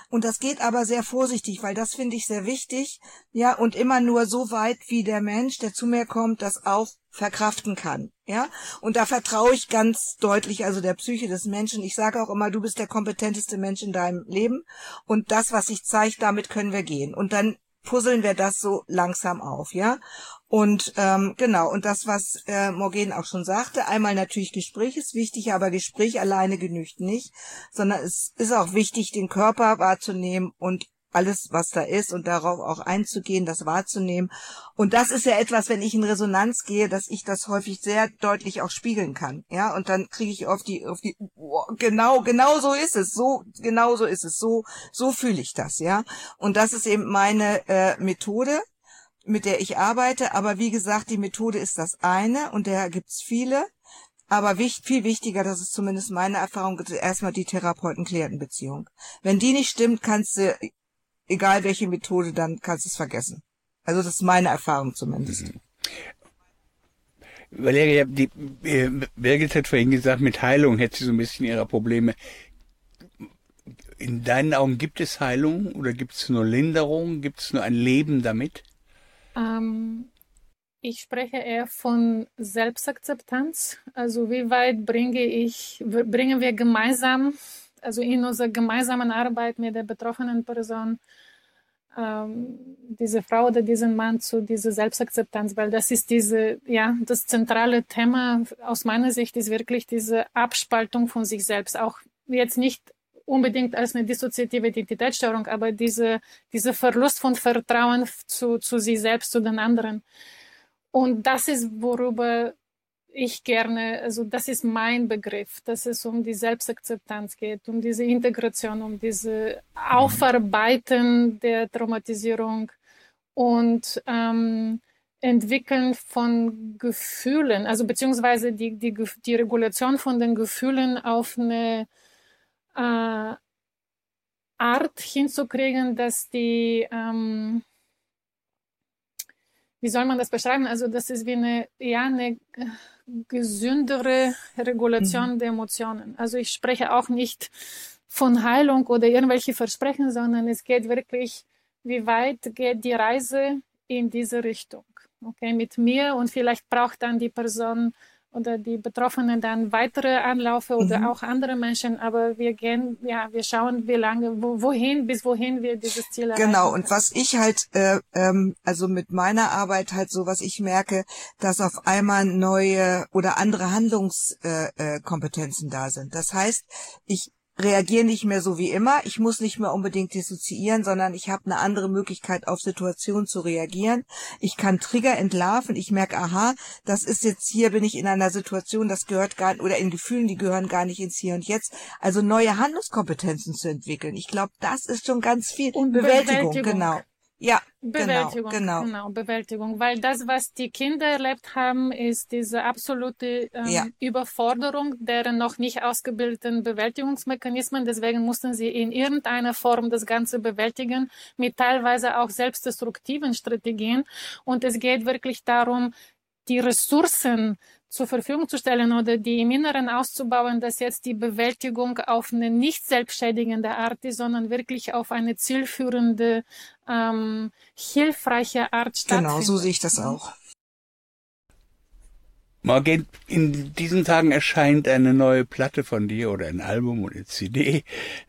und das geht aber sehr vorsichtig, weil das finde ich sehr wichtig, ja, und immer nur so weit, wie der Mensch, der zu mir kommt, das auch verkraften kann, ja. Und da vertraue ich ganz deutlich, also der Psyche des Menschen. Ich sage auch immer, du bist der kompetenteste Mensch in deinem Leben und das, was sich zeigt, damit können wir gehen. Und dann puzzeln wir das so langsam auf, ja. Und ähm, genau, und das, was äh, Morgan auch schon sagte, einmal natürlich Gespräch ist wichtig, aber Gespräch alleine genügt nicht, sondern es ist auch wichtig, den Körper wahrzunehmen und alles, was da ist und darauf auch einzugehen, das wahrzunehmen. Und das ist ja etwas, wenn ich in Resonanz gehe, dass ich das häufig sehr deutlich auch spiegeln kann. Ja, und dann kriege ich auf die, auf die, oh, genau, genau so ist es, so, genau so ist es, so, so fühle ich das, ja. Und das ist eben meine äh, Methode mit der ich arbeite. Aber wie gesagt, die Methode ist das eine und da gibt's viele. Aber wichtig, viel wichtiger, das ist zumindest meine Erfahrung, ist erstmal die Therapeuten-Klienten-Beziehung. Wenn die nicht stimmt, kannst du egal welche Methode, dann kannst du es vergessen. Also das ist meine Erfahrung zumindest. Mhm. Valeria, die, äh, Birgit hat vorhin gesagt, mit Heilung hätte sie so ein bisschen ihre Probleme. In deinen Augen gibt es Heilung oder gibt es nur Linderung? Gibt es nur ein Leben damit? Ähm, ich spreche eher von Selbstakzeptanz. Also wie weit bringe ich, bringen wir gemeinsam, also in unserer gemeinsamen Arbeit mit der betroffenen Person, ähm, diese Frau oder diesen Mann zu dieser Selbstakzeptanz, weil das ist diese, ja, das zentrale Thema aus meiner Sicht ist wirklich diese Abspaltung von sich selbst. Auch jetzt nicht unbedingt als eine dissoziative Identitätsstörung, aber diese, dieser Verlust von Vertrauen zu, zu sich selbst, zu den anderen. Und das ist, worüber ich gerne, also das ist mein Begriff, dass es um die Selbstakzeptanz geht, um diese Integration, um diese Aufarbeiten der Traumatisierung und ähm, Entwickeln von Gefühlen, also beziehungsweise die, die, die Regulation von den Gefühlen auf eine äh, Art hinzukriegen, dass die ähm, wie soll man das beschreiben? Also das ist wie eine, ja, eine gesündere Regulation mhm. der Emotionen. Also ich spreche auch nicht von Heilung oder irgendwelche Versprechen, sondern es geht wirklich, wie weit geht die Reise in diese Richtung. Okay, mit mir und vielleicht braucht dann die Person oder die Betroffenen dann weitere Anläufe oder mhm. auch andere Menschen, aber wir gehen, ja, wir schauen, wie lange, wo, wohin, bis wohin wir dieses Ziel erreichen. Genau, und was ich halt, äh, ähm, also mit meiner Arbeit halt so, was ich merke, dass auf einmal neue oder andere Handlungskompetenzen äh, äh, da sind. Das heißt, ich reagiere nicht mehr so wie immer. Ich muss nicht mehr unbedingt dissoziieren, sondern ich habe eine andere Möglichkeit, auf Situationen zu reagieren. Ich kann Trigger entlarven. Ich merke, aha, das ist jetzt hier, bin ich in einer Situation, das gehört gar oder in Gefühlen, die gehören gar nicht ins Hier und Jetzt. Also neue Handlungskompetenzen zu entwickeln. Ich glaube, das ist schon ganz viel. Und Bewältigung, Bewältigung. genau. Ja, Bewältigung, genau, genau. genau, Bewältigung. Weil das, was die Kinder erlebt haben, ist diese absolute ähm, ja. Überforderung deren noch nicht ausgebildeten Bewältigungsmechanismen. Deswegen mussten sie in irgendeiner Form das Ganze bewältigen, mit teilweise auch selbstdestruktiven Strategien. Und es geht wirklich darum, die Ressourcen zur Verfügung zu stellen oder die im Inneren auszubauen, dass jetzt die Bewältigung auf eine nicht selbstschädigende Art ist, sondern wirklich auf eine zielführende, ähm, hilfreiche Art stattfindet. Genau, so sehe ich das auch. Morgen, in diesen Tagen erscheint eine neue Platte von dir oder ein Album oder eine CD,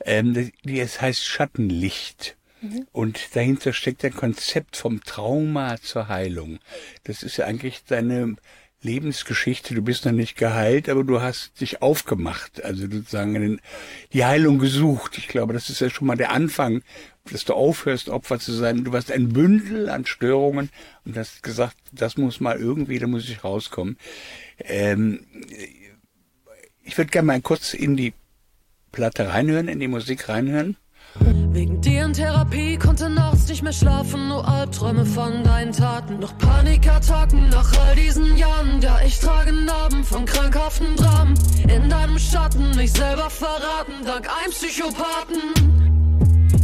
ähm, die es heißt Schattenlicht. Mhm. Und dahinter steckt ein Konzept vom Trauma zur Heilung. Das ist ja eigentlich deine Lebensgeschichte, du bist noch nicht geheilt, aber du hast dich aufgemacht, also sozusagen die Heilung gesucht. Ich glaube, das ist ja schon mal der Anfang, dass du aufhörst, Opfer zu sein. Du warst ein Bündel an Störungen und hast gesagt, das muss mal irgendwie, da muss ich rauskommen. Ähm, ich würde gerne mal kurz in die Platte reinhören, in die Musik reinhören. Wegen dir in Therapie konnte nachts nicht mehr schlafen, nur Albträume von deinen Taten. Noch Panikattacken nach all diesen Jahren. Ja, ich trage Narben von krankhaften Dramen. In deinem Schatten mich selber verraten, dank einem Psychopathen.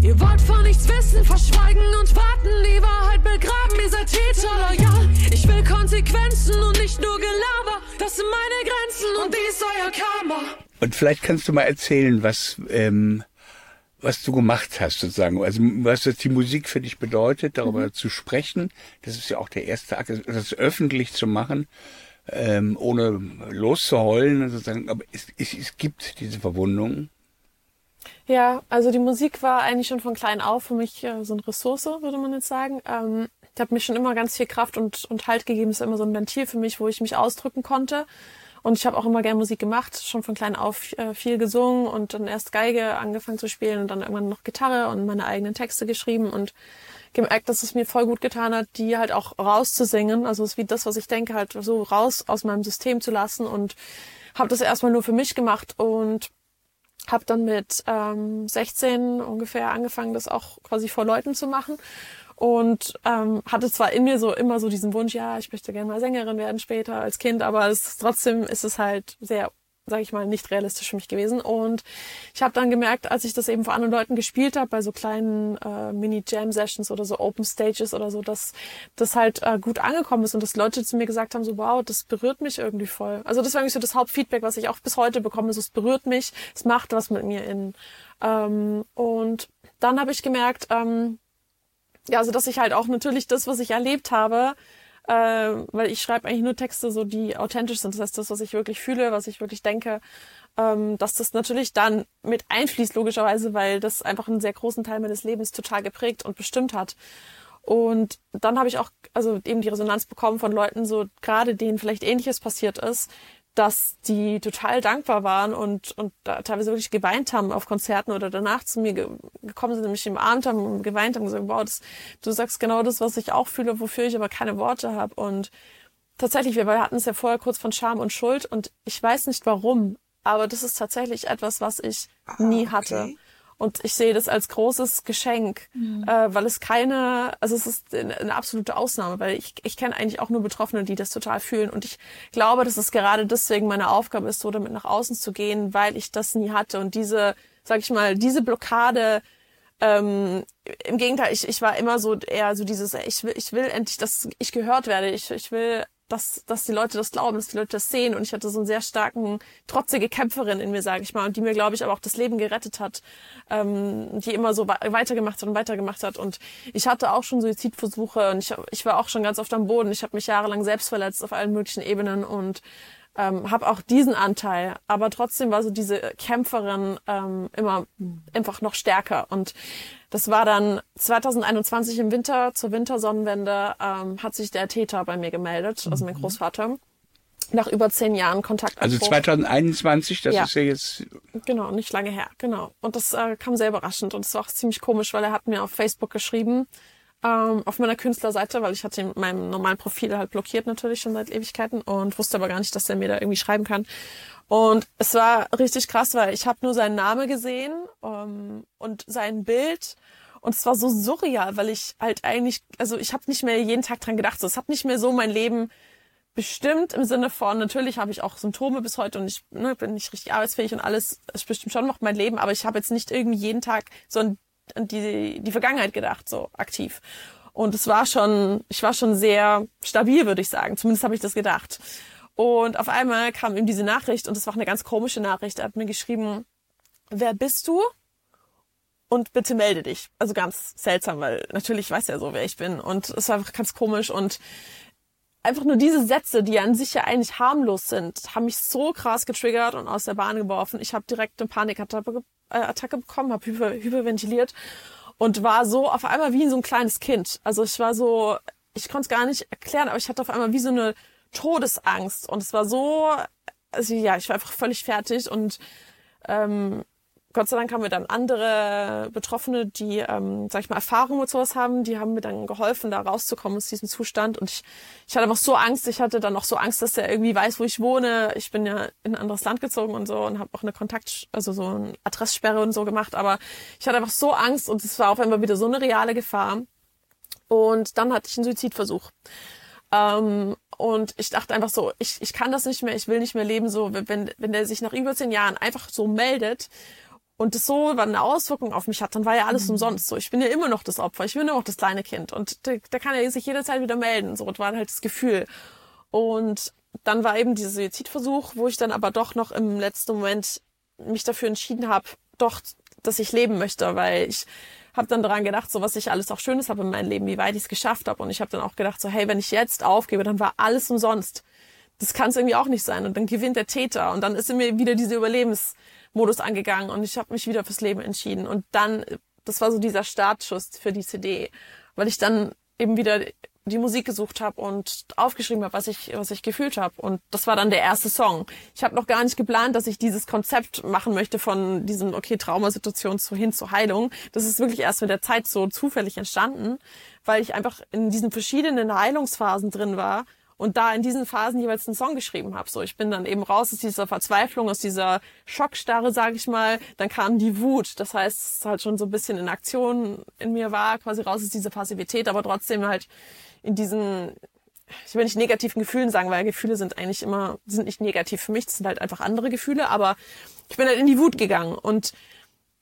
Ihr wollt von nichts wissen, verschweigen und warten, die Wahrheit begraben, ihr seid Täter, ja. Ich will Konsequenzen und nicht nur Gelaber, das sind meine Grenzen und dies euer Karma. Und vielleicht kannst du mal erzählen, was ähm, was du gemacht hast, sozusagen. Also was das die Musik für dich bedeutet, darüber mhm. zu sprechen. Das ist ja auch der erste Akt, das öffentlich zu machen, ähm, ohne loszuheulen, sozusagen. Aber es, es, es gibt diese Verwundungen. Ja, also die Musik war eigentlich schon von klein auf für mich äh, so eine Ressource, würde man jetzt sagen. Ähm, die hat mir schon immer ganz viel Kraft und, und Halt gegeben. Es ist immer so ein Ventil für mich, wo ich mich ausdrücken konnte. Und ich habe auch immer gerne Musik gemacht, schon von klein auf äh, viel gesungen und dann erst Geige angefangen zu spielen und dann irgendwann noch Gitarre und meine eigenen Texte geschrieben und gemerkt, dass es mir voll gut getan hat, die halt auch rauszusingen. Also es ist wie das, was ich denke, halt so raus aus meinem System zu lassen und habe das erstmal nur für mich gemacht und habe dann mit ähm, 16 ungefähr angefangen, das auch quasi vor Leuten zu machen. Und ähm, hatte zwar in mir so immer so diesen Wunsch, ja, ich möchte gerne mal Sängerin werden später als Kind, aber es, trotzdem ist es halt sehr sage ich mal, nicht realistisch für mich gewesen. Und ich habe dann gemerkt, als ich das eben vor anderen Leuten gespielt habe, bei so kleinen äh, Mini-Jam-Sessions oder so Open Stages oder so, dass das halt äh, gut angekommen ist und dass Leute zu mir gesagt haben, so wow, das berührt mich irgendwie voll. Also das war eigentlich so das Hauptfeedback, was ich auch bis heute bekomme, so es berührt mich, es macht was mit mir in. Ähm, und dann habe ich gemerkt, ähm, ja, also dass ich halt auch natürlich das, was ich erlebt habe, äh, weil ich schreibe eigentlich nur Texte, so die authentisch sind. Das heißt, das, was ich wirklich fühle, was ich wirklich denke, ähm, dass das natürlich dann mit einfließt, logischerweise, weil das einfach einen sehr großen Teil meines Lebens total geprägt und bestimmt hat. Und dann habe ich auch also eben die Resonanz bekommen von Leuten, so gerade denen vielleicht Ähnliches passiert ist, dass die total dankbar waren und, und da teilweise wirklich geweint haben auf Konzerten oder danach zu mir ge gekommen sind, nämlich im Abend haben und geweint haben und gesagt, wow, das, du sagst genau das, was ich auch fühle, wofür ich aber keine Worte habe. Und tatsächlich, wir hatten es ja vorher kurz von Scham und Schuld und ich weiß nicht warum, aber das ist tatsächlich etwas, was ich nie hatte. Okay. Und ich sehe das als großes Geschenk, mhm. äh, weil es keine, also es ist eine absolute Ausnahme, weil ich, ich kenne eigentlich auch nur Betroffene, die das total fühlen. Und ich glaube, dass es gerade deswegen meine Aufgabe ist, so damit nach außen zu gehen, weil ich das nie hatte. Und diese, sag ich mal, diese Blockade, ähm, im Gegenteil, ich, ich war immer so eher so dieses, ich will, ich will endlich, dass ich gehört werde. Ich, ich will dass, dass die Leute das glauben, dass die Leute das sehen. Und ich hatte so einen sehr starken, trotzige Kämpferin in mir, sage ich mal, und die mir, glaube ich, aber auch das Leben gerettet hat, ähm, die immer so weitergemacht hat und weitergemacht hat. Und ich hatte auch schon Suizidversuche und ich, ich war auch schon ganz oft am Boden. Ich habe mich jahrelang selbst verletzt auf allen möglichen Ebenen und ähm, habe auch diesen Anteil, aber trotzdem war so diese Kämpferin ähm, immer einfach noch stärker. Und das war dann 2021 im Winter, zur Wintersonnenwende, ähm, hat sich der Täter bei mir gemeldet, also mein mhm. Großvater. Nach über zehn Jahren Kontakt. Also 2021, das ja. ist ja jetzt. Genau, nicht lange her, genau. Und das äh, kam sehr überraschend und es war auch ziemlich komisch, weil er hat mir auf Facebook geschrieben, ähm, auf meiner Künstlerseite, weil ich hatte ihn meinem normalen Profil halt blockiert natürlich schon seit Ewigkeiten und wusste aber gar nicht, dass er mir da irgendwie schreiben kann. Und es war richtig krass, weil ich habe nur seinen Namen gesehen ähm, und sein Bild und es war so surreal, weil ich halt eigentlich, also ich habe nicht mehr jeden Tag dran gedacht. So, es hat nicht mehr so mein Leben bestimmt im Sinne von, natürlich habe ich auch Symptome bis heute und ich ne, bin nicht richtig arbeitsfähig und alles, es bestimmt schon noch mein Leben, aber ich habe jetzt nicht irgendwie jeden Tag so ein an die, die Vergangenheit gedacht, so aktiv. Und es war schon, ich war schon sehr stabil, würde ich sagen. Zumindest habe ich das gedacht. Und auf einmal kam ihm diese Nachricht und es war eine ganz komische Nachricht. Er hat mir geschrieben, wer bist du? Und bitte melde dich. Also ganz seltsam, weil natürlich weiß er so, wer ich bin. Und es war einfach ganz komisch und einfach nur diese Sätze, die an sich ja eigentlich harmlos sind, haben mich so krass getriggert und aus der Bahn geworfen. Ich habe direkt eine Panikattacke Attacke bekommen, habe hyper, hyperventiliert und war so auf einmal wie so ein kleines Kind. Also ich war so, ich konnte es gar nicht erklären, aber ich hatte auf einmal wie so eine Todesangst und es war so, also ja, ich war einfach völlig fertig und ähm, Gott sei Dank haben wir dann andere Betroffene, die, ähm, sag ich mal, Erfahrung mit sowas haben, die haben mir dann geholfen, da rauszukommen aus diesem Zustand. Und ich, ich hatte einfach so Angst, ich hatte dann auch so Angst, dass er irgendwie weiß, wo ich wohne. Ich bin ja in ein anderes Land gezogen und so und habe auch eine Kontakt, also so eine Adresssperre und so gemacht. Aber ich hatte einfach so Angst und es war auf einmal wieder so eine reale Gefahr. Und dann hatte ich einen Suizidversuch. Ähm, und ich dachte einfach so, ich, ich kann das nicht mehr, ich will nicht mehr leben, so, wenn, wenn der sich nach über zehn Jahren einfach so meldet und das so eine Auswirkung auf mich hat, dann war ja alles mhm. umsonst. So, ich bin ja immer noch das Opfer, ich bin immer noch das kleine Kind und da, da kann er sich jederzeit wieder melden. So, das war halt das Gefühl. Und dann war eben dieser Suizidversuch, wo ich dann aber doch noch im letzten Moment mich dafür entschieden habe, doch, dass ich leben möchte, weil ich habe dann daran gedacht, so was ich alles auch Schönes habe in meinem Leben, wie weit ich es geschafft habe. Und ich habe dann auch gedacht, so hey, wenn ich jetzt aufgebe, dann war alles umsonst. Das kann es irgendwie auch nicht sein. Und dann gewinnt der Täter. Und dann ist in mir wieder diese Überlebens Modus angegangen und ich habe mich wieder fürs Leben entschieden. Und dann, das war so dieser Startschuss für die CD, weil ich dann eben wieder die Musik gesucht habe und aufgeschrieben habe, was ich was ich gefühlt habe und das war dann der erste Song. Ich habe noch gar nicht geplant, dass ich dieses Konzept machen möchte von diesem okay Traumasituation zu hin zur Heilung. Das ist wirklich erst mit der Zeit so zufällig entstanden, weil ich einfach in diesen verschiedenen Heilungsphasen drin war und da in diesen Phasen jeweils einen Song geschrieben habe. So, ich bin dann eben raus aus dieser Verzweiflung, aus dieser Schockstarre, sage ich mal. Dann kam die Wut, das heißt, es halt schon so ein bisschen in Aktion in mir war, quasi raus aus dieser Passivität, aber trotzdem halt in diesen ich will nicht negativen Gefühlen sagen, weil Gefühle sind eigentlich immer, sind nicht negativ für mich, das sind halt einfach andere Gefühle, aber ich bin halt in die Wut gegangen und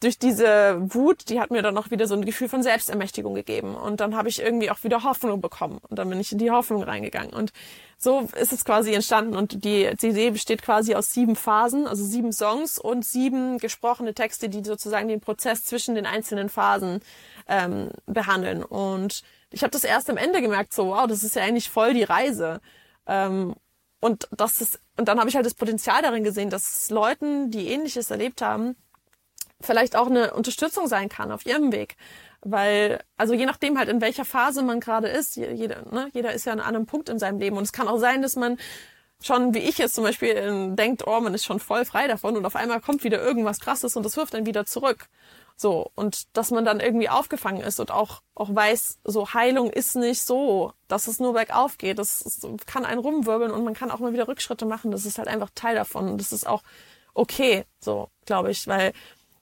durch diese Wut, die hat mir dann auch wieder so ein Gefühl von Selbstermächtigung gegeben. Und dann habe ich irgendwie auch wieder Hoffnung bekommen. Und dann bin ich in die Hoffnung reingegangen. Und so ist es quasi entstanden. Und die CD besteht quasi aus sieben Phasen, also sieben Songs und sieben gesprochene Texte, die sozusagen den Prozess zwischen den einzelnen Phasen ähm, behandeln. Und ich habe das erst am Ende gemerkt, so, wow, das ist ja eigentlich voll die Reise. Ähm, und das ist, und dann habe ich halt das Potenzial darin gesehen, dass Leuten, die ähnliches erlebt haben, vielleicht auch eine Unterstützung sein kann auf ihrem Weg. Weil, also je nachdem halt, in welcher Phase man gerade ist, jeder, ne, jeder ist ja an einem Punkt in seinem Leben. Und es kann auch sein, dass man schon, wie ich jetzt zum Beispiel, denkt, oh, man ist schon voll frei davon und auf einmal kommt wieder irgendwas krasses und das wirft dann wieder zurück. So, und dass man dann irgendwie aufgefangen ist und auch, auch weiß, so Heilung ist nicht so, dass es nur bergauf geht. Das, das kann einen rumwirbeln und man kann auch mal wieder Rückschritte machen. Das ist halt einfach Teil davon. Und das ist auch okay, so, glaube ich, weil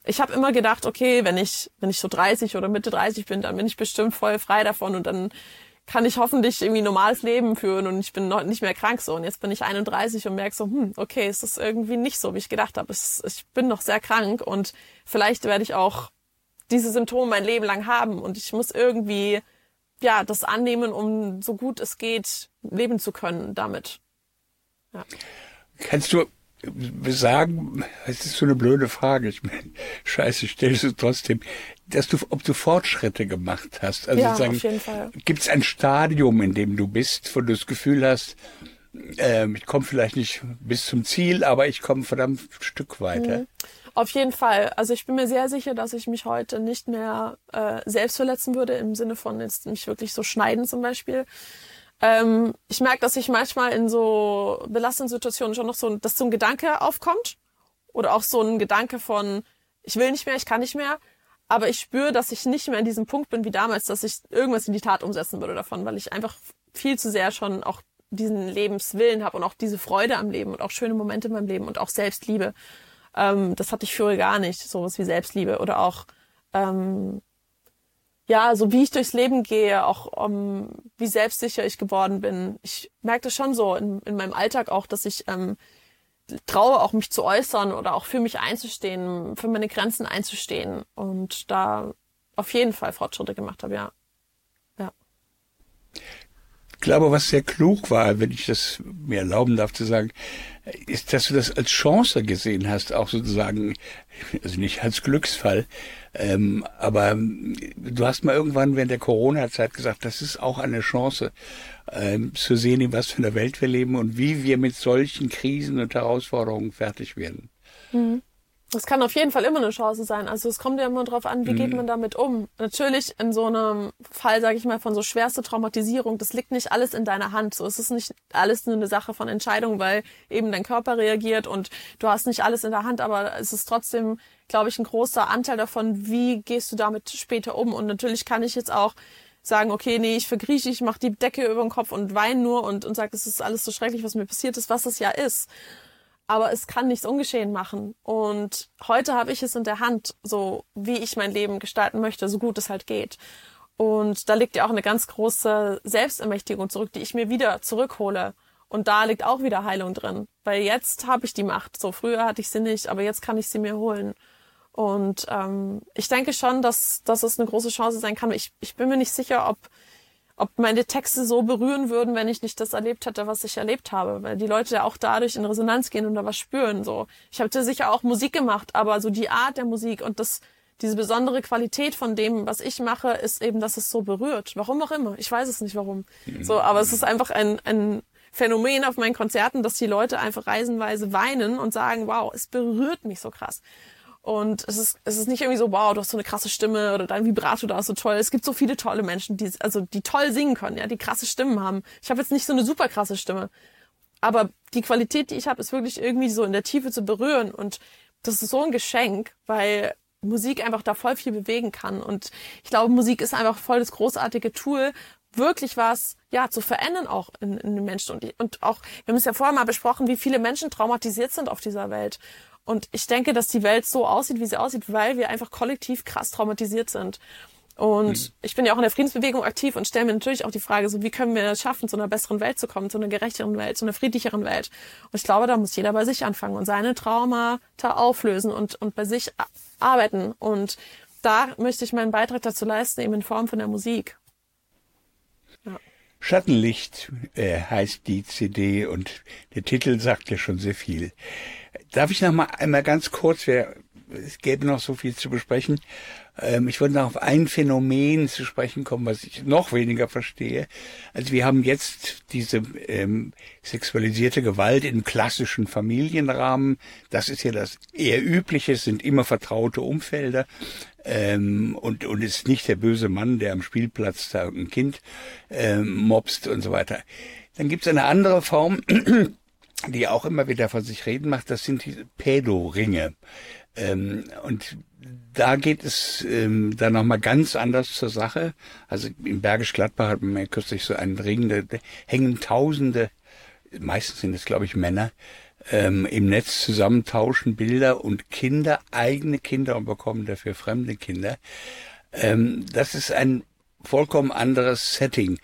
ich habe immer gedacht, okay, wenn ich, wenn ich so 30 oder Mitte 30 bin, dann bin ich bestimmt voll frei davon und dann kann ich hoffentlich irgendwie normales Leben führen und ich bin noch nicht mehr krank so. Und jetzt bin ich 31 und merke so, hm, okay, es ist irgendwie nicht so, wie ich gedacht habe. Ich bin noch sehr krank und vielleicht werde ich auch diese Symptome mein Leben lang haben und ich muss irgendwie ja das annehmen, um so gut es geht leben zu können damit. Ja. Kannst du sagen, es ist so eine blöde Frage, ich meine, scheiße, stellst du trotzdem, dass du, ob du Fortschritte gemacht hast. Also ja, sagen, auf jeden Fall. Gibt es ein Stadium, in dem du bist, wo du das Gefühl hast, äh, ich komme vielleicht nicht bis zum Ziel, aber ich komme verdammt ein Stück weiter. Mhm. Auf jeden Fall. Also ich bin mir sehr sicher, dass ich mich heute nicht mehr äh, selbst verletzen würde, im Sinne von jetzt mich wirklich so schneiden zum Beispiel. Ähm, ich merke, dass ich manchmal in so belastenden Situationen schon noch so, dass so ein Gedanke aufkommt. Oder auch so ein Gedanke von, ich will nicht mehr, ich kann nicht mehr. Aber ich spüre, dass ich nicht mehr in diesem Punkt bin wie damals, dass ich irgendwas in die Tat umsetzen würde davon, weil ich einfach viel zu sehr schon auch diesen Lebenswillen habe und auch diese Freude am Leben und auch schöne Momente in meinem Leben und auch Selbstliebe. Ähm, das hatte ich früher gar nicht, sowas wie Selbstliebe oder auch ähm, ja, so wie ich durchs Leben gehe, auch um, wie selbstsicher ich geworden bin. Ich merke das schon so in, in meinem Alltag auch, dass ich ähm, traue, auch mich zu äußern oder auch für mich einzustehen, für meine Grenzen einzustehen und da auf jeden Fall Fortschritte gemacht habe. Ja. Glaube, was sehr klug war, wenn ich das mir erlauben darf zu sagen, ist, dass du das als Chance gesehen hast, auch sozusagen, also nicht als Glücksfall, ähm, aber du hast mal irgendwann während der Corona-Zeit gesagt, das ist auch eine Chance, ähm, zu sehen, in was für einer Welt wir leben und wie wir mit solchen Krisen und Herausforderungen fertig werden. Mhm. Das kann auf jeden Fall immer eine Chance sein. Also es kommt ja immer darauf an, wie mhm. geht man damit um. Natürlich in so einem Fall, sage ich mal, von so schwerster Traumatisierung, das liegt nicht alles in deiner Hand. So es ist nicht alles nur eine Sache von Entscheidung, weil eben dein Körper reagiert und du hast nicht alles in der Hand, aber es ist trotzdem, glaube ich, ein großer Anteil davon, wie gehst du damit später um. Und natürlich kann ich jetzt auch sagen, okay, nee, ich vergrieche, ich mache die Decke über den Kopf und weine nur und, und sage, es ist alles so schrecklich, was mir passiert ist, was es ja ist aber es kann nichts ungeschehen machen. Und heute habe ich es in der Hand, so wie ich mein Leben gestalten möchte, so gut es halt geht. Und da liegt ja auch eine ganz große Selbstermächtigung zurück, die ich mir wieder zurückhole. Und da liegt auch wieder Heilung drin. Weil jetzt habe ich die Macht. So früher hatte ich sie nicht, aber jetzt kann ich sie mir holen. Und ähm, ich denke schon, dass, dass es eine große Chance sein kann. Ich, ich bin mir nicht sicher, ob ob meine Texte so berühren würden, wenn ich nicht das erlebt hätte, was ich erlebt habe, weil die Leute ja auch dadurch in Resonanz gehen und da was spüren. So, ich habe sicher auch Musik gemacht, aber so die Art der Musik und das diese besondere Qualität von dem, was ich mache, ist eben, dass es so berührt. Warum auch immer, ich weiß es nicht, warum. Mhm. So, aber es ist einfach ein ein Phänomen auf meinen Konzerten, dass die Leute einfach reisenweise weinen und sagen, wow, es berührt mich so krass. Und es ist, es ist nicht irgendwie so, wow, du hast so eine krasse Stimme oder dein Vibrato da ist so toll. Es gibt so viele tolle Menschen, die, also, die toll singen können, ja, die krasse Stimmen haben. Ich habe jetzt nicht so eine super krasse Stimme. Aber die Qualität, die ich habe, ist wirklich irgendwie so in der Tiefe zu berühren. Und das ist so ein Geschenk, weil Musik einfach da voll viel bewegen kann. Und ich glaube, Musik ist einfach voll das großartige Tool, wirklich was ja zu verändern auch in, in den Menschen und, und auch wir haben es ja vorher mal besprochen, wie viele Menschen traumatisiert sind auf dieser Welt und ich denke, dass die Welt so aussieht, wie sie aussieht, weil wir einfach kollektiv krass traumatisiert sind. Und mhm. ich bin ja auch in der Friedensbewegung aktiv und stelle mir natürlich auch die Frage, so wie können wir es schaffen, zu einer besseren Welt zu kommen, zu einer gerechteren Welt, zu einer friedlicheren Welt. Und ich glaube, da muss jeder bei sich anfangen und seine Traumata auflösen und, und bei sich arbeiten. Und da möchte ich meinen Beitrag dazu leisten, eben in Form von der Musik. Ja. Schattenlicht äh, heißt die CD und der Titel sagt ja schon sehr viel. Darf ich noch mal einmal ganz kurz, wer es gäbe noch so viel zu besprechen. Ähm, ich wollte noch auf ein Phänomen zu sprechen kommen, was ich noch weniger verstehe. Also wir haben jetzt diese ähm, sexualisierte Gewalt im klassischen Familienrahmen. Das ist ja das eher übliche, es sind immer vertraute Umfelder. Ähm, und, und ist nicht der böse Mann, der am Spielplatz da ein Kind ähm, mobst und so weiter. Dann gibt es eine andere Form, die auch immer wieder von sich reden macht, das sind die Pädoringe. Ähm, und da geht es ähm, dann nochmal ganz anders zur Sache. Also im Bergisch Gladbach hat man ja kürzlich so einen Ring, da, hängen Tausende, meistens sind es glaube ich Männer, ähm, im Netz zusammentauschen Bilder und Kinder, eigene Kinder und bekommen dafür fremde Kinder. Ähm, das ist ein vollkommen anderes Setting.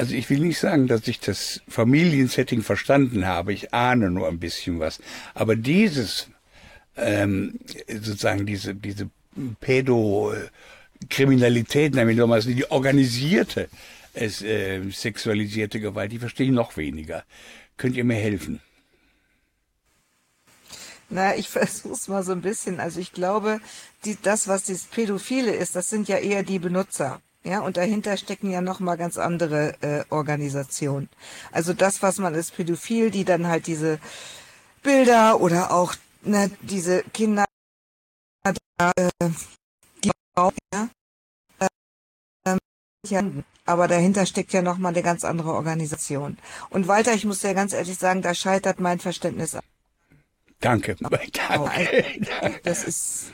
Also ich will nicht sagen, dass ich das Familiensetting verstanden habe. Ich ahne nur ein bisschen was. Aber dieses ähm, sozusagen diese, diese Pädokriminalität, nämlich die organisierte es, äh, sexualisierte Gewalt, die verstehe ich noch weniger. Könnt ihr mir helfen? Na, ich versuch's mal so ein bisschen. Also ich glaube, die, das, was das Pädophile ist, das sind ja eher die Benutzer. Ja, und dahinter stecken ja noch mal ganz andere äh, Organisationen. Also das, was man ist pädophil, die dann halt diese Bilder oder auch ne, diese Kinder, äh, die ja, äh, aber dahinter steckt ja nochmal eine ganz andere Organisation. Und Walter, ich muss dir ganz ehrlich sagen, da scheitert mein Verständnis. Danke, danke. Das ist.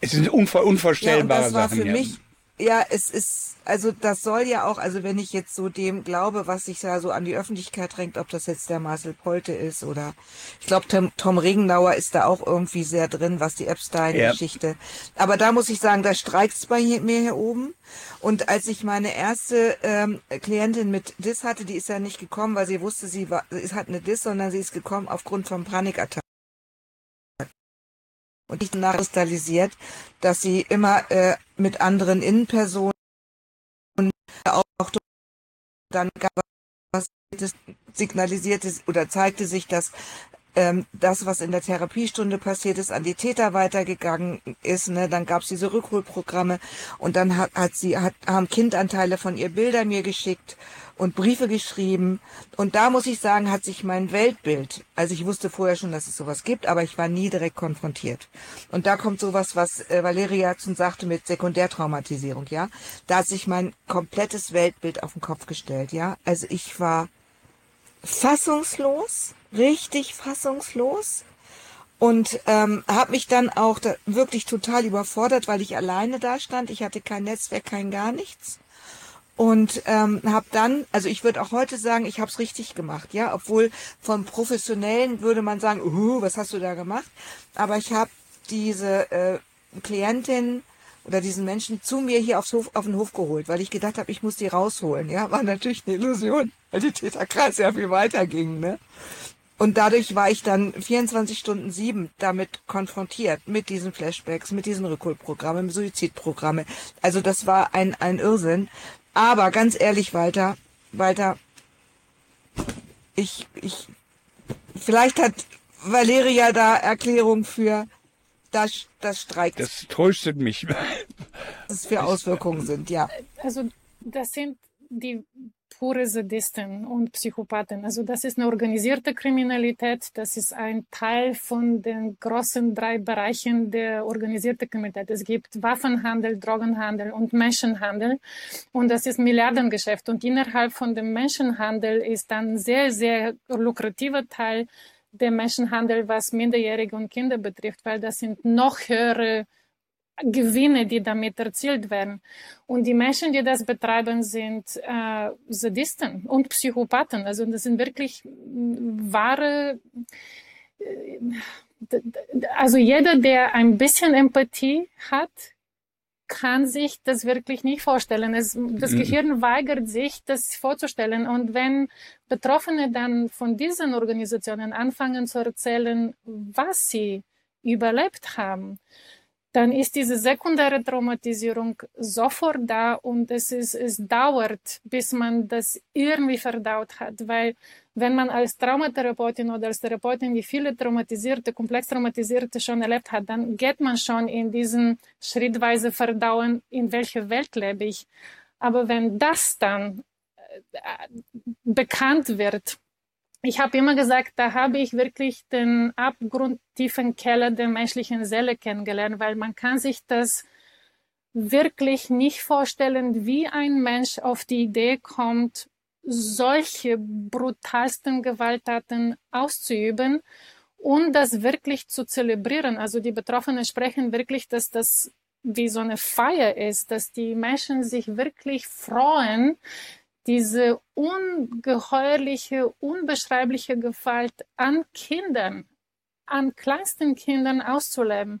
Es sind unver unvorstellbare ja, das war Sachen. Für mich, ja, es ist, also das soll ja auch, also wenn ich jetzt so dem glaube, was sich da so an die Öffentlichkeit drängt, ob das jetzt der Marcel Polte ist oder ich glaube Tom, Tom Regenauer ist da auch irgendwie sehr drin, was die Epstein-Geschichte. Ja. Aber da muss ich sagen, da streikt's bei mir hier oben. Und als ich meine erste ähm, Klientin mit Dis hatte, die ist ja nicht gekommen, weil sie wusste, sie war, sie hat eine Dis, sondern sie ist gekommen aufgrund von Panikattacken und nicht nachkristallisiert, dass sie immer äh, mit anderen Innenpersonen auch dann was signalisierte oder zeigte sich, dass ähm, das, was in der Therapiestunde passiert ist, an die Täter weitergegangen ist. Ne? Dann gab es diese Rückholprogramme und dann hat, hat sie hat, haben Kindanteile von ihr Bilder mir geschickt und Briefe geschrieben. Und da muss ich sagen, hat sich mein Weltbild, also ich wusste vorher schon, dass es sowas gibt, aber ich war nie direkt konfrontiert. Und da kommt sowas, was äh, Valeria schon sagte mit Sekundärtraumatisierung, ja. Da hat sich mein komplettes Weltbild auf den Kopf gestellt, ja. Also ich war fassungslos, richtig fassungslos und ähm, habe mich dann auch da wirklich total überfordert, weil ich alleine da stand. Ich hatte kein Netzwerk, kein gar nichts und ähm, habe dann, also ich würde auch heute sagen, ich habe es richtig gemacht, ja, obwohl vom Professionellen würde man sagen, uh, was hast du da gemacht? Aber ich habe diese äh, Klientin oder diesen Menschen zu mir hier aufs Hof, auf den Hof geholt, weil ich gedacht habe, ich muss die rausholen. Ja, war natürlich eine Illusion, weil die Täterkreis ja viel weiter ging. Ne? Und dadurch war ich dann 24 Stunden sieben damit konfrontiert, mit diesen Flashbacks, mit diesen Rückholprogrammen, Suizidprogramme. Also das war ein, ein Irrsinn. Aber ganz ehrlich, Walter, Walter, ich, ich, vielleicht hat Valeria da Erklärung für, das, das streikt. Das tröstet mich. Was es für Auswirkungen sind, ja. Also, das sind die pure Sadisten und Psychopathen. Also das ist eine organisierte Kriminalität. Das ist ein Teil von den großen drei Bereichen der organisierten Kriminalität. Es gibt Waffenhandel, Drogenhandel und Menschenhandel. Und das ist Milliardengeschäft. Und innerhalb von dem Menschenhandel ist ein sehr, sehr lukrativer Teil der Menschenhandel, was Minderjährige und Kinder betrifft, weil das sind noch höhere Gewinne, die damit erzielt werden. Und die Menschen, die das betreiben, sind äh, Sadisten und Psychopathen. Also das sind wirklich wahre, äh, also jeder, der ein bisschen Empathie hat, kann sich das wirklich nicht vorstellen. Es, das mhm. Gehirn weigert sich, das vorzustellen. Und wenn Betroffene dann von diesen Organisationen anfangen zu erzählen, was sie überlebt haben, dann ist diese sekundäre Traumatisierung sofort da und es, ist, es dauert, bis man das irgendwie verdaut hat. Weil wenn man als Traumatherapeutin oder als Therapeutin, die viele traumatisierte, komplex traumatisierte schon erlebt hat, dann geht man schon in diesen schrittweise Verdauen, in welcher Welt lebe ich. Aber wenn das dann äh, bekannt wird, ich habe immer gesagt, da habe ich wirklich den abgrundtiefen Keller der menschlichen Seele kennengelernt, weil man kann sich das wirklich nicht vorstellen, wie ein Mensch auf die Idee kommt, solche brutalsten Gewalttaten auszuüben und das wirklich zu zelebrieren. Also die Betroffenen sprechen wirklich, dass das wie so eine Feier ist, dass die Menschen sich wirklich freuen, diese ungeheuerliche, unbeschreibliche Gewalt an Kindern, an kleinsten Kindern auszuleben.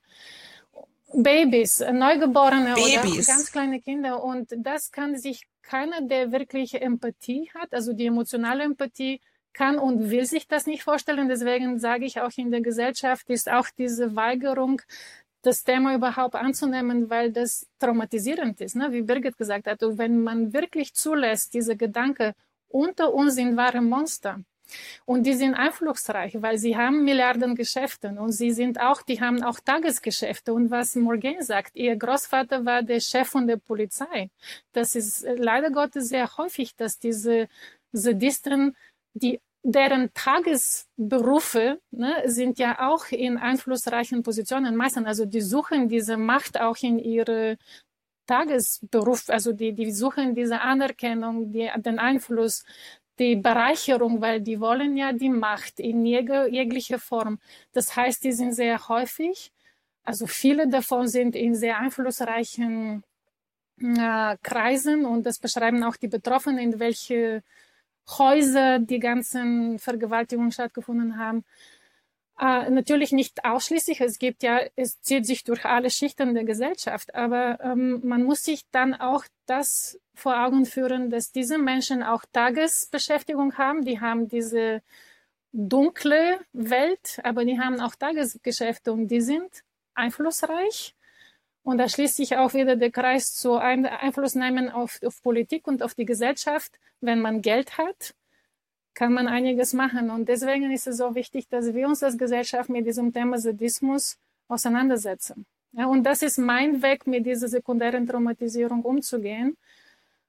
Babys, Neugeborene Babys. oder ganz kleine Kinder. Und das kann sich keiner, der wirklich Empathie hat, also die emotionale Empathie, kann und will sich das nicht vorstellen. Deswegen sage ich auch in der Gesellschaft ist auch diese Weigerung das Thema überhaupt anzunehmen, weil das traumatisierend ist, ne? wie Birgit gesagt hat. Und wenn man wirklich zulässt, diese Gedanken, unter uns sind wahre Monster. Und die sind einflussreich, weil sie haben Milliarden Geschäfte und sie sind auch, die haben auch Tagesgeschäfte. Und was Morgan sagt, ihr Großvater war der Chef von der Polizei. Das ist leider Gottes sehr häufig, dass diese Sadisten, die deren Tagesberufe ne, sind ja auch in einflussreichen Positionen meistens. Also die suchen diese Macht auch in ihre Tagesberuf, also die, die suchen diese Anerkennung, die, den Einfluss, die Bereicherung, weil die wollen ja die Macht in jeg jeglicher Form. Das heißt, die sind sehr häufig, also viele davon sind in sehr einflussreichen äh, Kreisen und das beschreiben auch die Betroffenen, in welche Häuser die ganzen Vergewaltigungen stattgefunden haben. Äh, natürlich nicht ausschließlich, es gibt ja, es zieht sich durch alle Schichten der Gesellschaft, aber ähm, man muss sich dann auch das vor Augen führen, dass diese Menschen auch Tagesbeschäftigung haben, die haben diese dunkle Welt, aber die haben auch Tagesgeschäfte und die sind einflussreich. Und da schließt sich auch wieder der Kreis zu Einfluss nehmen auf, auf Politik und auf die Gesellschaft. Wenn man Geld hat, kann man einiges machen. Und deswegen ist es so wichtig, dass wir uns als Gesellschaft mit diesem Thema Sadismus auseinandersetzen. Ja, und das ist mein Weg, mit dieser sekundären Traumatisierung umzugehen,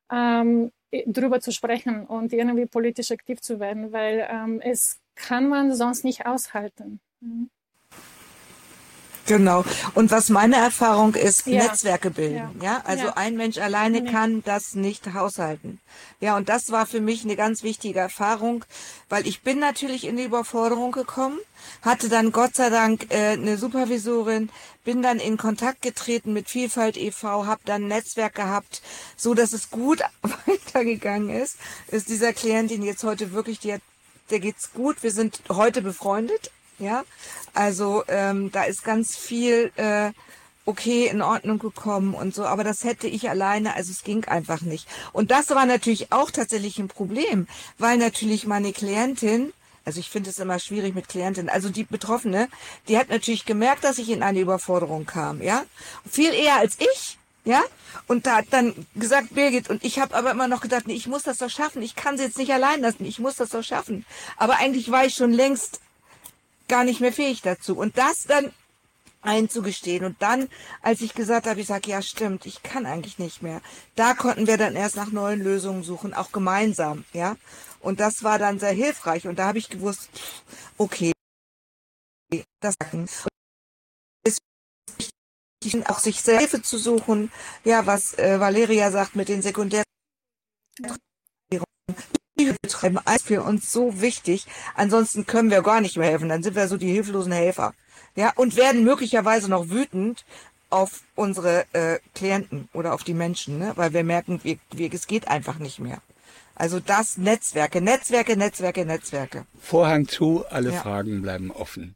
ähm, drüber zu sprechen und irgendwie politisch aktiv zu werden, weil ähm, es kann man sonst nicht aushalten. Mhm. Genau. Und was meine Erfahrung ist, ja. Netzwerke bilden. Ja, ja? also ja. ein Mensch alleine nee. kann das nicht haushalten. Ja, und das war für mich eine ganz wichtige Erfahrung, weil ich bin natürlich in die Überforderung gekommen, hatte dann Gott sei Dank äh, eine Supervisorin, bin dann in Kontakt getreten mit Vielfalt e.V., habe dann ein Netzwerk gehabt, so dass es gut weitergegangen ist. Ist dieser Klientin jetzt heute wirklich, die hat, der geht's gut. Wir sind heute befreundet ja, also ähm, da ist ganz viel äh, okay in Ordnung gekommen und so, aber das hätte ich alleine, also es ging einfach nicht. Und das war natürlich auch tatsächlich ein Problem, weil natürlich meine Klientin, also ich finde es immer schwierig mit Klientinnen, also die Betroffene, die hat natürlich gemerkt, dass ich in eine Überforderung kam, ja, viel eher als ich, ja, und da hat dann gesagt Birgit und ich habe aber immer noch gedacht, nee, ich muss das doch schaffen, ich kann sie jetzt nicht allein lassen, ich muss das doch schaffen. Aber eigentlich war ich schon längst gar nicht mehr fähig dazu. Und das dann einzugestehen. Und dann, als ich gesagt habe, ich sage, ja stimmt, ich kann eigentlich nicht mehr. Da konnten wir dann erst nach neuen Lösungen suchen, auch gemeinsam, ja. Und das war dann sehr hilfreich. Und da habe ich gewusst, okay, das ist wichtig, auch sich Hilfe zu suchen. Ja, was äh, Valeria sagt mit den sekundären betreiben, ist für uns so wichtig. Ansonsten können wir gar nicht mehr helfen. Dann sind wir so die hilflosen Helfer. Ja, und werden möglicherweise noch wütend auf unsere äh, Klienten oder auf die Menschen, ne? weil wir merken, wir, wir, es geht einfach nicht mehr. Also das Netzwerke, Netzwerke, Netzwerke, Netzwerke. Vorhang zu, alle ja. Fragen bleiben offen.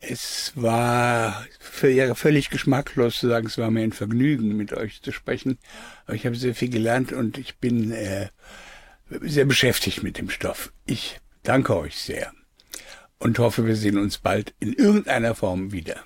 Es war völlig geschmacklos zu sagen, es war mir ein Vergnügen, mit euch zu sprechen. Aber ich habe sehr viel gelernt und ich bin äh, sehr beschäftigt mit dem Stoff. Ich danke euch sehr und hoffe, wir sehen uns bald in irgendeiner Form wieder.